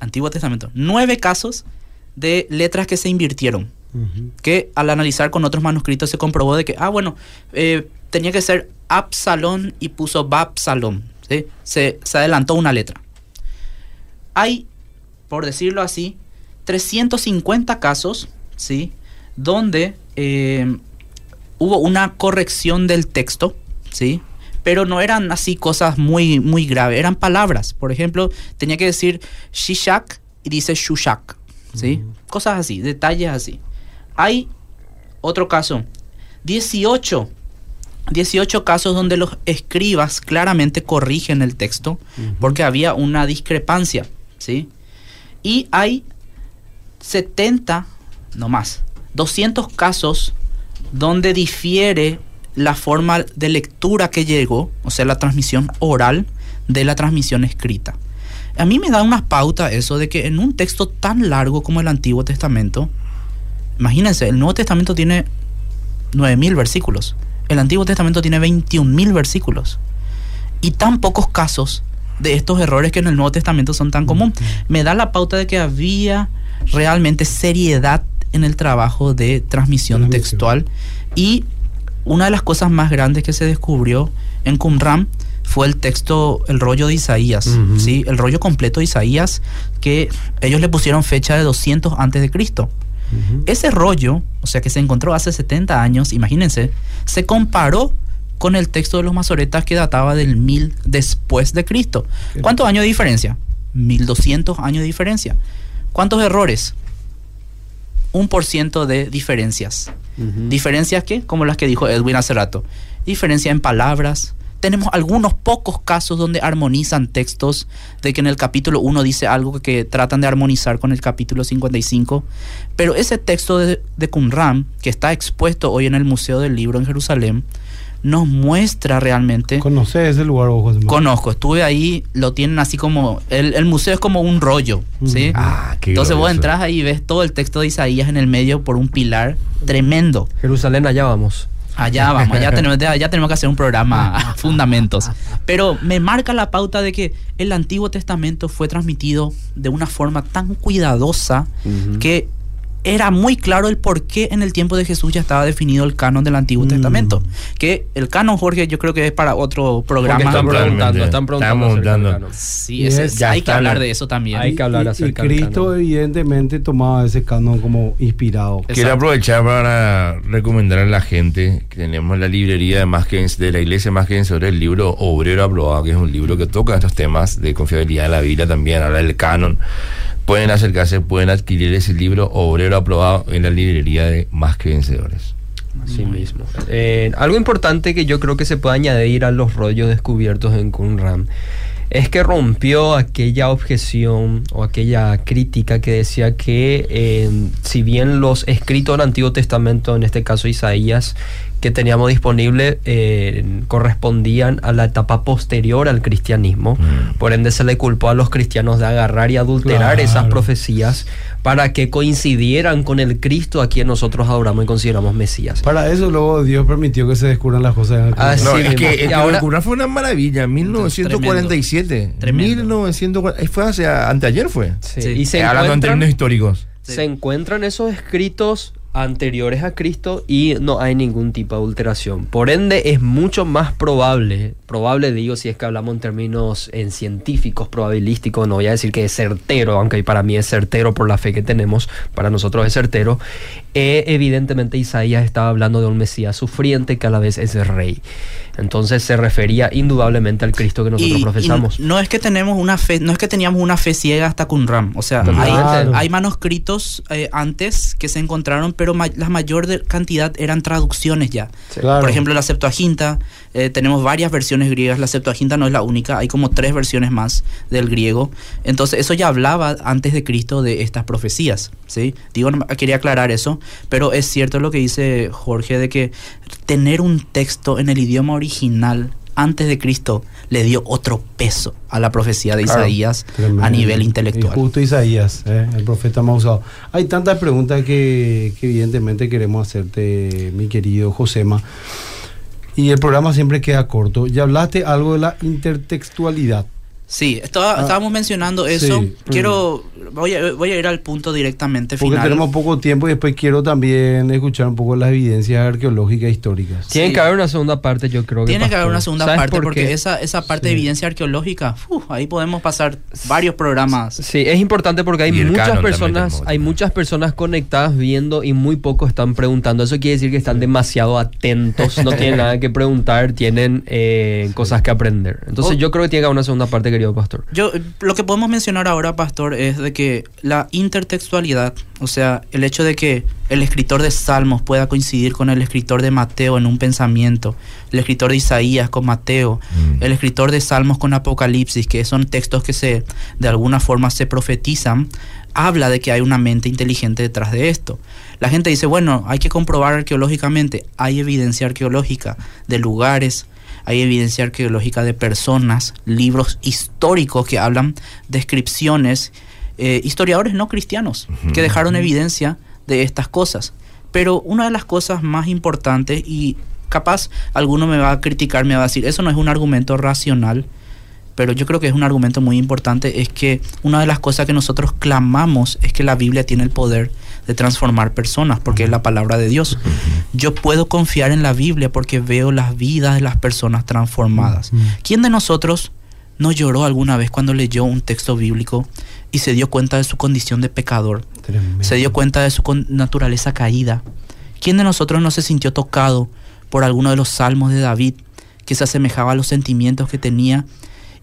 Antiguo Testamento, nueve casos de letras que se invirtieron, que al analizar con otros manuscritos se comprobó de que, ah, bueno, eh, tenía que ser Absalón y puso Babsalón, ¿sí? se, se adelantó una letra. Hay, por decirlo así, 350 casos, ¿sí? Donde eh, hubo una corrección del texto, ¿sí? Pero no eran así cosas muy, muy graves, eran palabras. Por ejemplo, tenía que decir Shishak y dice Shushak, ¿sí? Cosas así, detalles así. Hay otro caso, 18, 18 casos donde los escribas claramente corrigen el texto porque había una discrepancia, ¿sí? Y hay 70, no más, 200 casos donde difiere la forma de lectura que llegó, o sea, la transmisión oral de la transmisión escrita. A mí me da una pauta eso de que en un texto tan largo como el Antiguo Testamento, imagínense, el Nuevo Testamento tiene 9.000 versículos, el Antiguo Testamento tiene 21.000 versículos, y tan pocos casos de estos errores que en el Nuevo Testamento son tan comunes. Me da la pauta de que había realmente seriedad en el trabajo de transmisión textual y una de las cosas más grandes que se descubrió en Qumran fue el texto, el rollo de Isaías. ¿sí? el rollo completo de Isaías, que ellos le pusieron fecha de 200 antes de Cristo. Ese rollo, o sea, que se encontró hace 70 años, imagínense, se comparó con el texto de los masoretas que databa del 1000 después de Cristo. ¿Cuántos años de diferencia? 1200 años de diferencia. ¿Cuántos errores? Un por ciento de diferencias. ¿Diferencias qué? Como las que dijo Edwin hace rato. Diferencia en palabras. Tenemos algunos pocos casos donde armonizan textos, de que en el capítulo 1 dice algo que, que tratan de armonizar con el capítulo 55. Pero ese texto de, de Qumran, que está expuesto hoy en el Museo del Libro en Jerusalén, nos muestra realmente...
¿Conoces ese lugar vos, José?
Conozco, estuve ahí, lo tienen así como... El, el museo es como un rollo, ¿sí?
Ah, qué
Entonces vos entras ahí y ves todo el texto de Isaías en el medio por un pilar tremendo.
Jerusalén, allá vamos.
Allá vamos, allá tenemos, allá tenemos que hacer un programa fundamentos. Pero me marca la pauta de que el Antiguo Testamento fue transmitido de una forma tan cuidadosa que era muy claro el por qué en el tiempo de Jesús ya estaba definido el canon del Antiguo
Mm.
Testamento. Que el canon, Jorge, yo creo que es para otro
Porque
programa.
están preguntando, están preguntando.
Sí,
Y
ese-
es-
ya
hay que hablar de eso también.
Hay que hablar
Y-
acerca
y
del
Cristo
canon.
evidentemente tomaba ese canon como inspirado.
Exacto.
Quiero aprovechar para recomendar a la gente que tenemos la librería de más que Ven- de la iglesia más que vencedora el libro Obrero Aprobado, que es un libro que toca estos temas de confiabilidad de la Biblia también, habla del canon. Pueden acercarse, pueden adquirir ese libro Obrero Aprobado en la librería de más que vencedores.
Así mismo. Eh, algo importante que yo creo que se puede añadir a los rollos descubiertos en Qumran es que rompió aquella objeción o aquella crítica que decía que eh, si bien los escritos del Antiguo Testamento, en este caso Isaías, que teníamos disponible eh, correspondían a la etapa posterior al cristianismo.
Mm.
Por ende se le culpó a los cristianos de agarrar y adulterar
Claro.
esas profecías para que coincidieran con el Cristo a quien nosotros adoramos y consideramos Mesías.
Para eso luego Dios permitió que se descubran las cosas.
Ah.
No,
Sí,
es que
Y
el
ahora-
ahora, fue una maravilla, 1947.
Tremendo.
1940, fue hace, anteayer fue.
Sí,
Sí.
Y se
hablando en términos históricos.
Sí.
se encuentran esos escritos anteriores a Cristo y no hay ningún tipo de adulteración. Por ende, es mucho más probable, probable digo si es que hablamos en términos en científicos, probabilísticos, no voy a decir que es certero, aunque para mí es certero por la fe que tenemos, para nosotros es certero. eh, evidentemente Isaías estaba hablando de un Mesías sufriente que a la vez es rey. Entonces se refería indudablemente al Cristo que nosotros
Y- y
profesamos.
no es que tenemos una fe, no es que teníamos una fe ciega hasta Qumran. O sea, hay,
Claro.
hay manuscritos eh, antes que se encontraron, pero ma- la mayor de- cantidad eran traducciones ya.
Claro.
Por ejemplo, la Septuaginta, eh, tenemos varias versiones griegas. La Septuaginta no es la única, hay como tres versiones más del griego. Entonces, eso ya hablaba antes de Cristo de estas profecías. ¿sí? Digo, quería aclarar eso, pero es cierto lo que dice Jorge de que tener un texto en el idioma original antes de Cristo le dio otro peso a la profecía de
Claro.
Isaías
Tremendo.
a nivel
Y
intelectual.
justo Isaías, eh, el profeta más usado. Hay tantas preguntas que, que evidentemente queremos hacerte, mi querido Josema. Y el programa siempre queda corto. Ya hablaste algo de la intertextualidad.
Sí, estaba-
Ah,
estábamos mencionando eso.
sí.
Quiero, voy a, voy a ir al punto directamente
Porque
final.
tenemos poco tiempo y después quiero también escuchar un poco las evidencias arqueológicas e históricas.
Tiene
Sí.
que haber una segunda parte, yo creo que.
Tiene que haber una segunda
¿Sabes
parte
por
porque esa, esa parte de evidencia arqueológica, uf, ahí podemos pasar varios programas.
Sí, es importante porque hay muchas personas, hay muchas personas conectadas viendo y muy pocos están preguntando. Eso quiere decir que están demasiado atentos, no tienen nada que preguntar, tienen eh, cosas que aprender. Entonces
Oh.
yo creo que tiene que haber una segunda parte que querido pastor.
Yo, lo que podemos mencionar ahora, pastor, es de que la intertextualidad, o sea, el hecho de que el escritor de Salmos pueda coincidir con el escritor de Mateo en un pensamiento, el escritor de Isaías con Mateo,
Mm.
el escritor de Salmos con Apocalipsis, que son textos que se, de alguna forma se profetizan, habla de que hay una mente inteligente detrás de esto. La gente dice, bueno, hay que comprobar arqueológicamente, hay evidencia arqueológica de lugares, hay evidencia arqueológica de personas, libros históricos que hablan descripciones, eh, historiadores no cristianos que dejaron evidencia de estas cosas. Pero una de las cosas más importantes, y capaz alguno me va a criticar, me va a decir, eso no es un argumento racional, pero yo creo que es un argumento muy importante, es que una de las cosas que nosotros clamamos es que la Biblia tiene el poder de transformar personas, porque es la palabra de Dios. Yo puedo confiar en la Biblia porque veo las vidas de las personas transformadas. ¿Quién de nosotros no lloró alguna vez cuando leyó un texto bíblico y se dio cuenta de su condición de pecador?
Tremendo.
Se dio cuenta de su naturaleza caída. ¿Quién de nosotros no se sintió tocado por alguno de los salmos de David que se asemejaba a los sentimientos que tenía?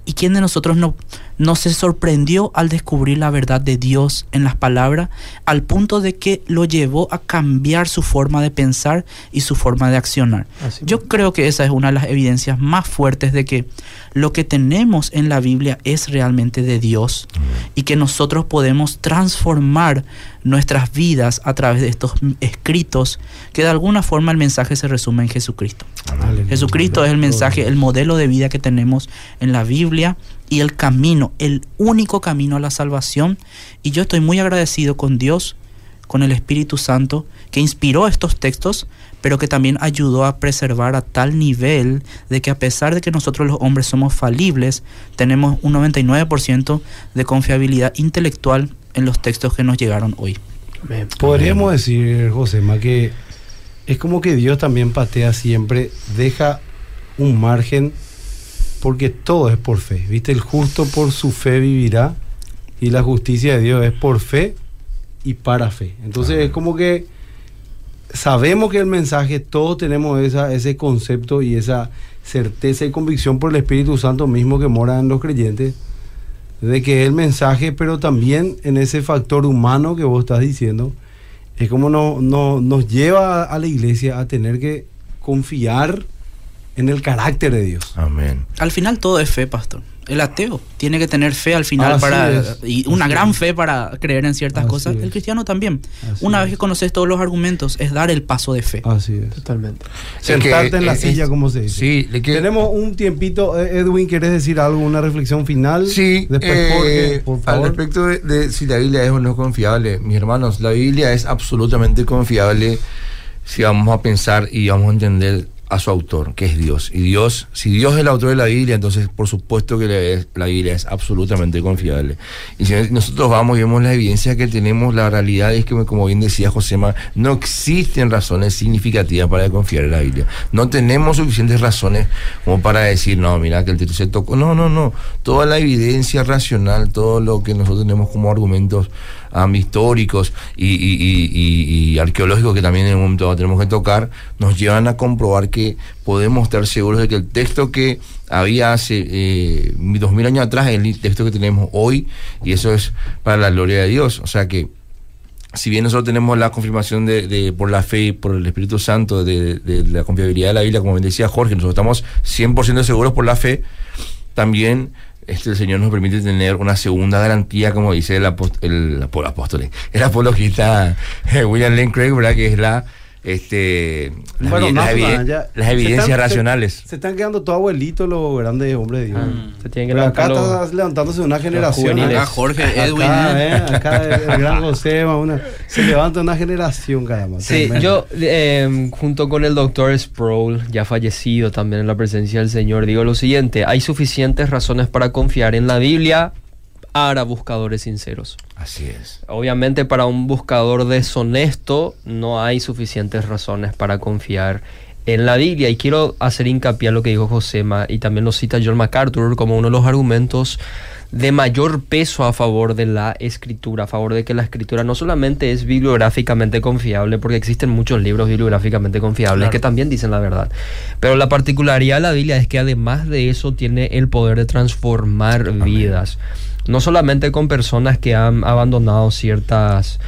¿Y quién de nosotros no, no se sorprendió al descubrir la verdad de Dios en las palabras al punto de que lo llevó a cambiar su forma de pensar y su forma de accionar?
Así
Yo creo que esa es una de las evidencias más fuertes de que lo que tenemos en la Biblia es realmente de Dios y que nosotros podemos transformar nuestras vidas a través de estos escritos que de alguna forma el mensaje se resume en Jesucristo.
Aleluya.
Jesucristo es el mensaje, el modelo de vida que tenemos en la Biblia y el camino, el único camino a la salvación. Y yo estoy muy agradecido con Dios, con el Espíritu Santo, que inspiró estos textos, pero que también ayudó a preservar a tal nivel de que a pesar de que nosotros los hombres somos falibles, tenemos un 99% de confiabilidad intelectual en los textos que nos llegaron hoy.
Podríamos decir, Josema, que es como que Dios también patea siempre, deja un margen, porque todo es por fe. ¿Viste? El justo por su fe vivirá, y la justicia de Dios es por fe y para fe. Entonces es como que sabemos que el mensaje, todos tenemos esa, ese concepto y esa certeza y convicción por el Espíritu Santo mismo que mora en los creyentes, de que es el mensaje, pero también en ese factor humano que vos estás diciendo, es como no, no- nos lleva a la iglesia a tener que confiar en el carácter de Dios.
Amén.
Al final todo es fe, pastor. El ateo tiene que tener fe al final
Así
para
es,
y una
así
gran
es.
fe para creer en ciertas
Así
cosas.
es.
El cristiano también.
Así
una vez que conoces todos los argumentos es dar el paso de fe.
Así es.
Totalmente.
Sentarte
que,
en la silla, como se dice.
Sí, le que-
Tenemos un tiempito. Eh, Edwin, ¿quieres decir algo? ¿Una reflexión final?
Sí,
Después
eh,
Jorge, por
al
favor.
respecto de, de si la Biblia es o no es confiable, mis hermanos, la Biblia es absolutamente confiable si vamos a pensar y vamos a entender a su autor, que es Dios. Y Dios, si Dios es el autor de la Biblia, entonces por supuesto que la, Biblia es absolutamente confiable. Y si nosotros vamos y vemos la evidencia que tenemos, la realidad es que, como bien decía Josema, no existen razones significativas para confiar en la Biblia. No tenemos suficientes razones como para decir, no, mira que el texto se tocó. No, no, no. Toda la evidencia racional, todo lo que nosotros tenemos como argumentos um, históricos y, y- arqueológicos que también en un momento tenemos que tocar, nos llevan a comprobar que podemos estar seguros de que el texto que había hace eh, dos mil años atrás es el texto que tenemos hoy y eso es para la gloria de Dios. O sea que si bien nosotros tenemos la confirmación de, por la fe por el Espíritu Santo de, de la confiabilidad de la Biblia, como bien decía Jorge, nosotros estamos 100% seguros por la fe, también este, el Señor nos permite tener una segunda garantía, como dice el, apóstol, el, apó- apóstol, el apologista eh, William Lane Craig, ¿verdad? que es la... Este, las,
Bueno,
evi-
no,
las evi-
no, ya-
las
se
evidencias
están-
racionales.
Se, están quedando todos abuelitos los grandes hombres de Dios.
Mm.
Se tienen que
Pero acá
levantar los-
está levantándose una generación.
Acá Jorge,
Acá,
Edwin.
¿eh?
¿eh?
Acá el, el gran Josema, una, se levanta una generación, caramba.
Sí,
tremendo.
yo eh, junto con el doctor Sproul, ya fallecido también en la presencia del Señor, digo lo siguiente, hay suficientes razones para confiar en la Biblia para buscadores sinceros.
Así es.
Obviamente para un buscador deshonesto no hay suficientes razones para confiar en la Biblia. Y quiero hacer hincapié en lo que dijo Josema y también lo cita John MacArthur como uno de los argumentos de mayor peso a favor de la escritura, a favor de que la escritura no solamente es bibliográficamente confiable, porque existen muchos libros bibliográficamente confiables
Claro.
que también dicen la verdad, pero la particularidad de la Biblia es que además de eso tiene el poder de transformar vidas, no solamente con personas que han abandonado ciertas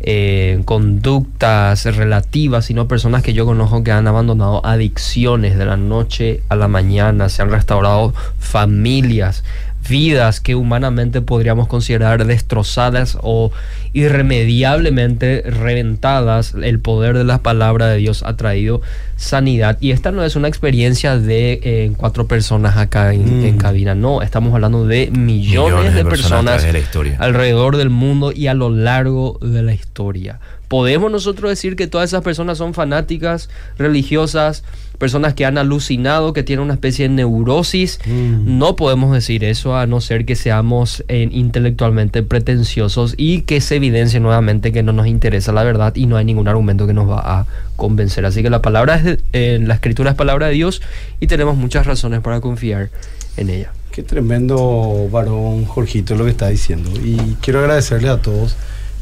eh, conductas relativas, sino personas que yo conozco que han abandonado adicciones de la noche a la mañana, se han restaurado familias, vidas que humanamente podríamos considerar destrozadas o irremediablemente reventadas. El poder de la palabra de Dios ha traído sanidad. Y esta no es una experiencia de eh, cuatro personas acá en,
Mm.
en cabina, no, estamos hablando de millones,
Millones
de
de personas de
alrededor del mundo y a lo largo de la historia. ¿Podemos nosotros decir que todas esas personas son fanáticas, religiosas, personas que han alucinado, que tienen una especie de neurosis?
Mm.
No podemos decir eso a no ser que seamos eh, intelectualmente pretenciosos y que se evidencie nuevamente que no nos interesa la verdad y no hay ningún argumento que nos va a convencer. Así que la palabra es eh, la escritura es palabra de Dios y tenemos muchas razones para confiar en ella.
Qué tremendo varón, Jorgito, lo que está diciendo. Y quiero agradecerle a todos,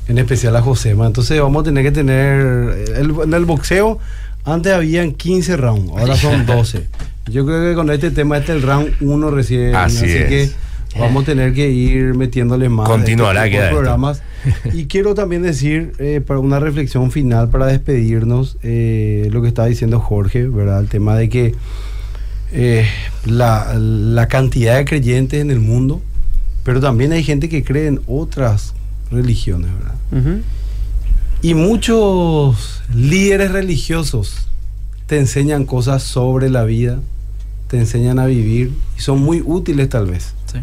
en especial a Josema. Entonces vamos a tener que tener... el- en el boxeo, antes habían 15 rounds, ahora son 12. Yo creo que con este tema, este es el round 1 recién.
Así es.
que vamos a tener que ir metiéndole más.
Continuará,
este
queda esto.
programas. Y quiero también decir, eh, para una reflexión final, para despedirnos, eh, lo que estaba diciendo Jorge, ¿verdad? El tema de que eh, la, la cantidad de creyentes en el mundo, pero también hay gente que cree en otras religiones, ¿verdad?
Ujú.
Y muchos líderes religiosos te enseñan cosas sobre la vida, te enseñan a vivir y son muy útiles tal vez.
Sí.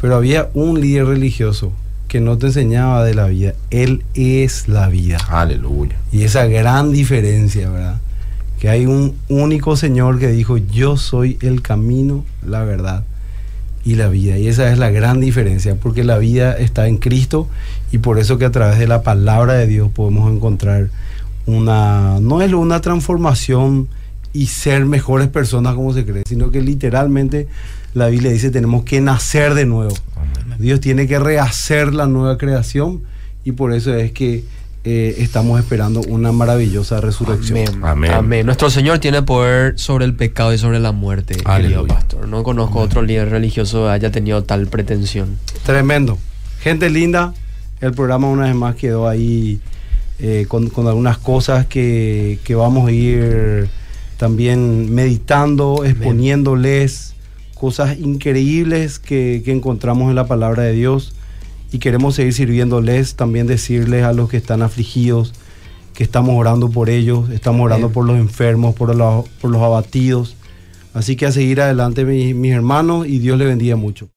Pero había un líder religioso que no te enseñaba de la vida, él es la vida.
Aleluya.
Y esa gran diferencia, ¿verdad? Que hay un único Señor que dijo, yo soy el camino, la verdad y la vida. Y esa es la gran diferencia, porque la vida está en Cristo y por eso que a través de la palabra de Dios podemos encontrar una, no es una transformación y ser mejores personas como se cree, sino que literalmente la Biblia dice tenemos que nacer de nuevo.
Amén.
Dios tiene que rehacer la nueva creación y por eso es que eh, estamos esperando una maravillosa resurrección.
Amén.
Amén.
Amén. Nuestro Señor tiene poder sobre el pecado y sobre la muerte, querido pastor. No conozco otro líder religioso que haya tenido tal pretensión.
Tremendo. Gente linda, el programa una vez más quedó ahí eh, con, con algunas cosas que, que vamos a ir también meditando, exponiéndoles cosas increíbles que, que encontramos en la palabra de Dios y queremos seguir sirviéndoles, también decirles a los que están afligidos que estamos orando por ellos, estamos orando por los enfermos, por los, por los abatidos. Así que a seguir adelante mis, mis hermanos y Dios les bendiga mucho.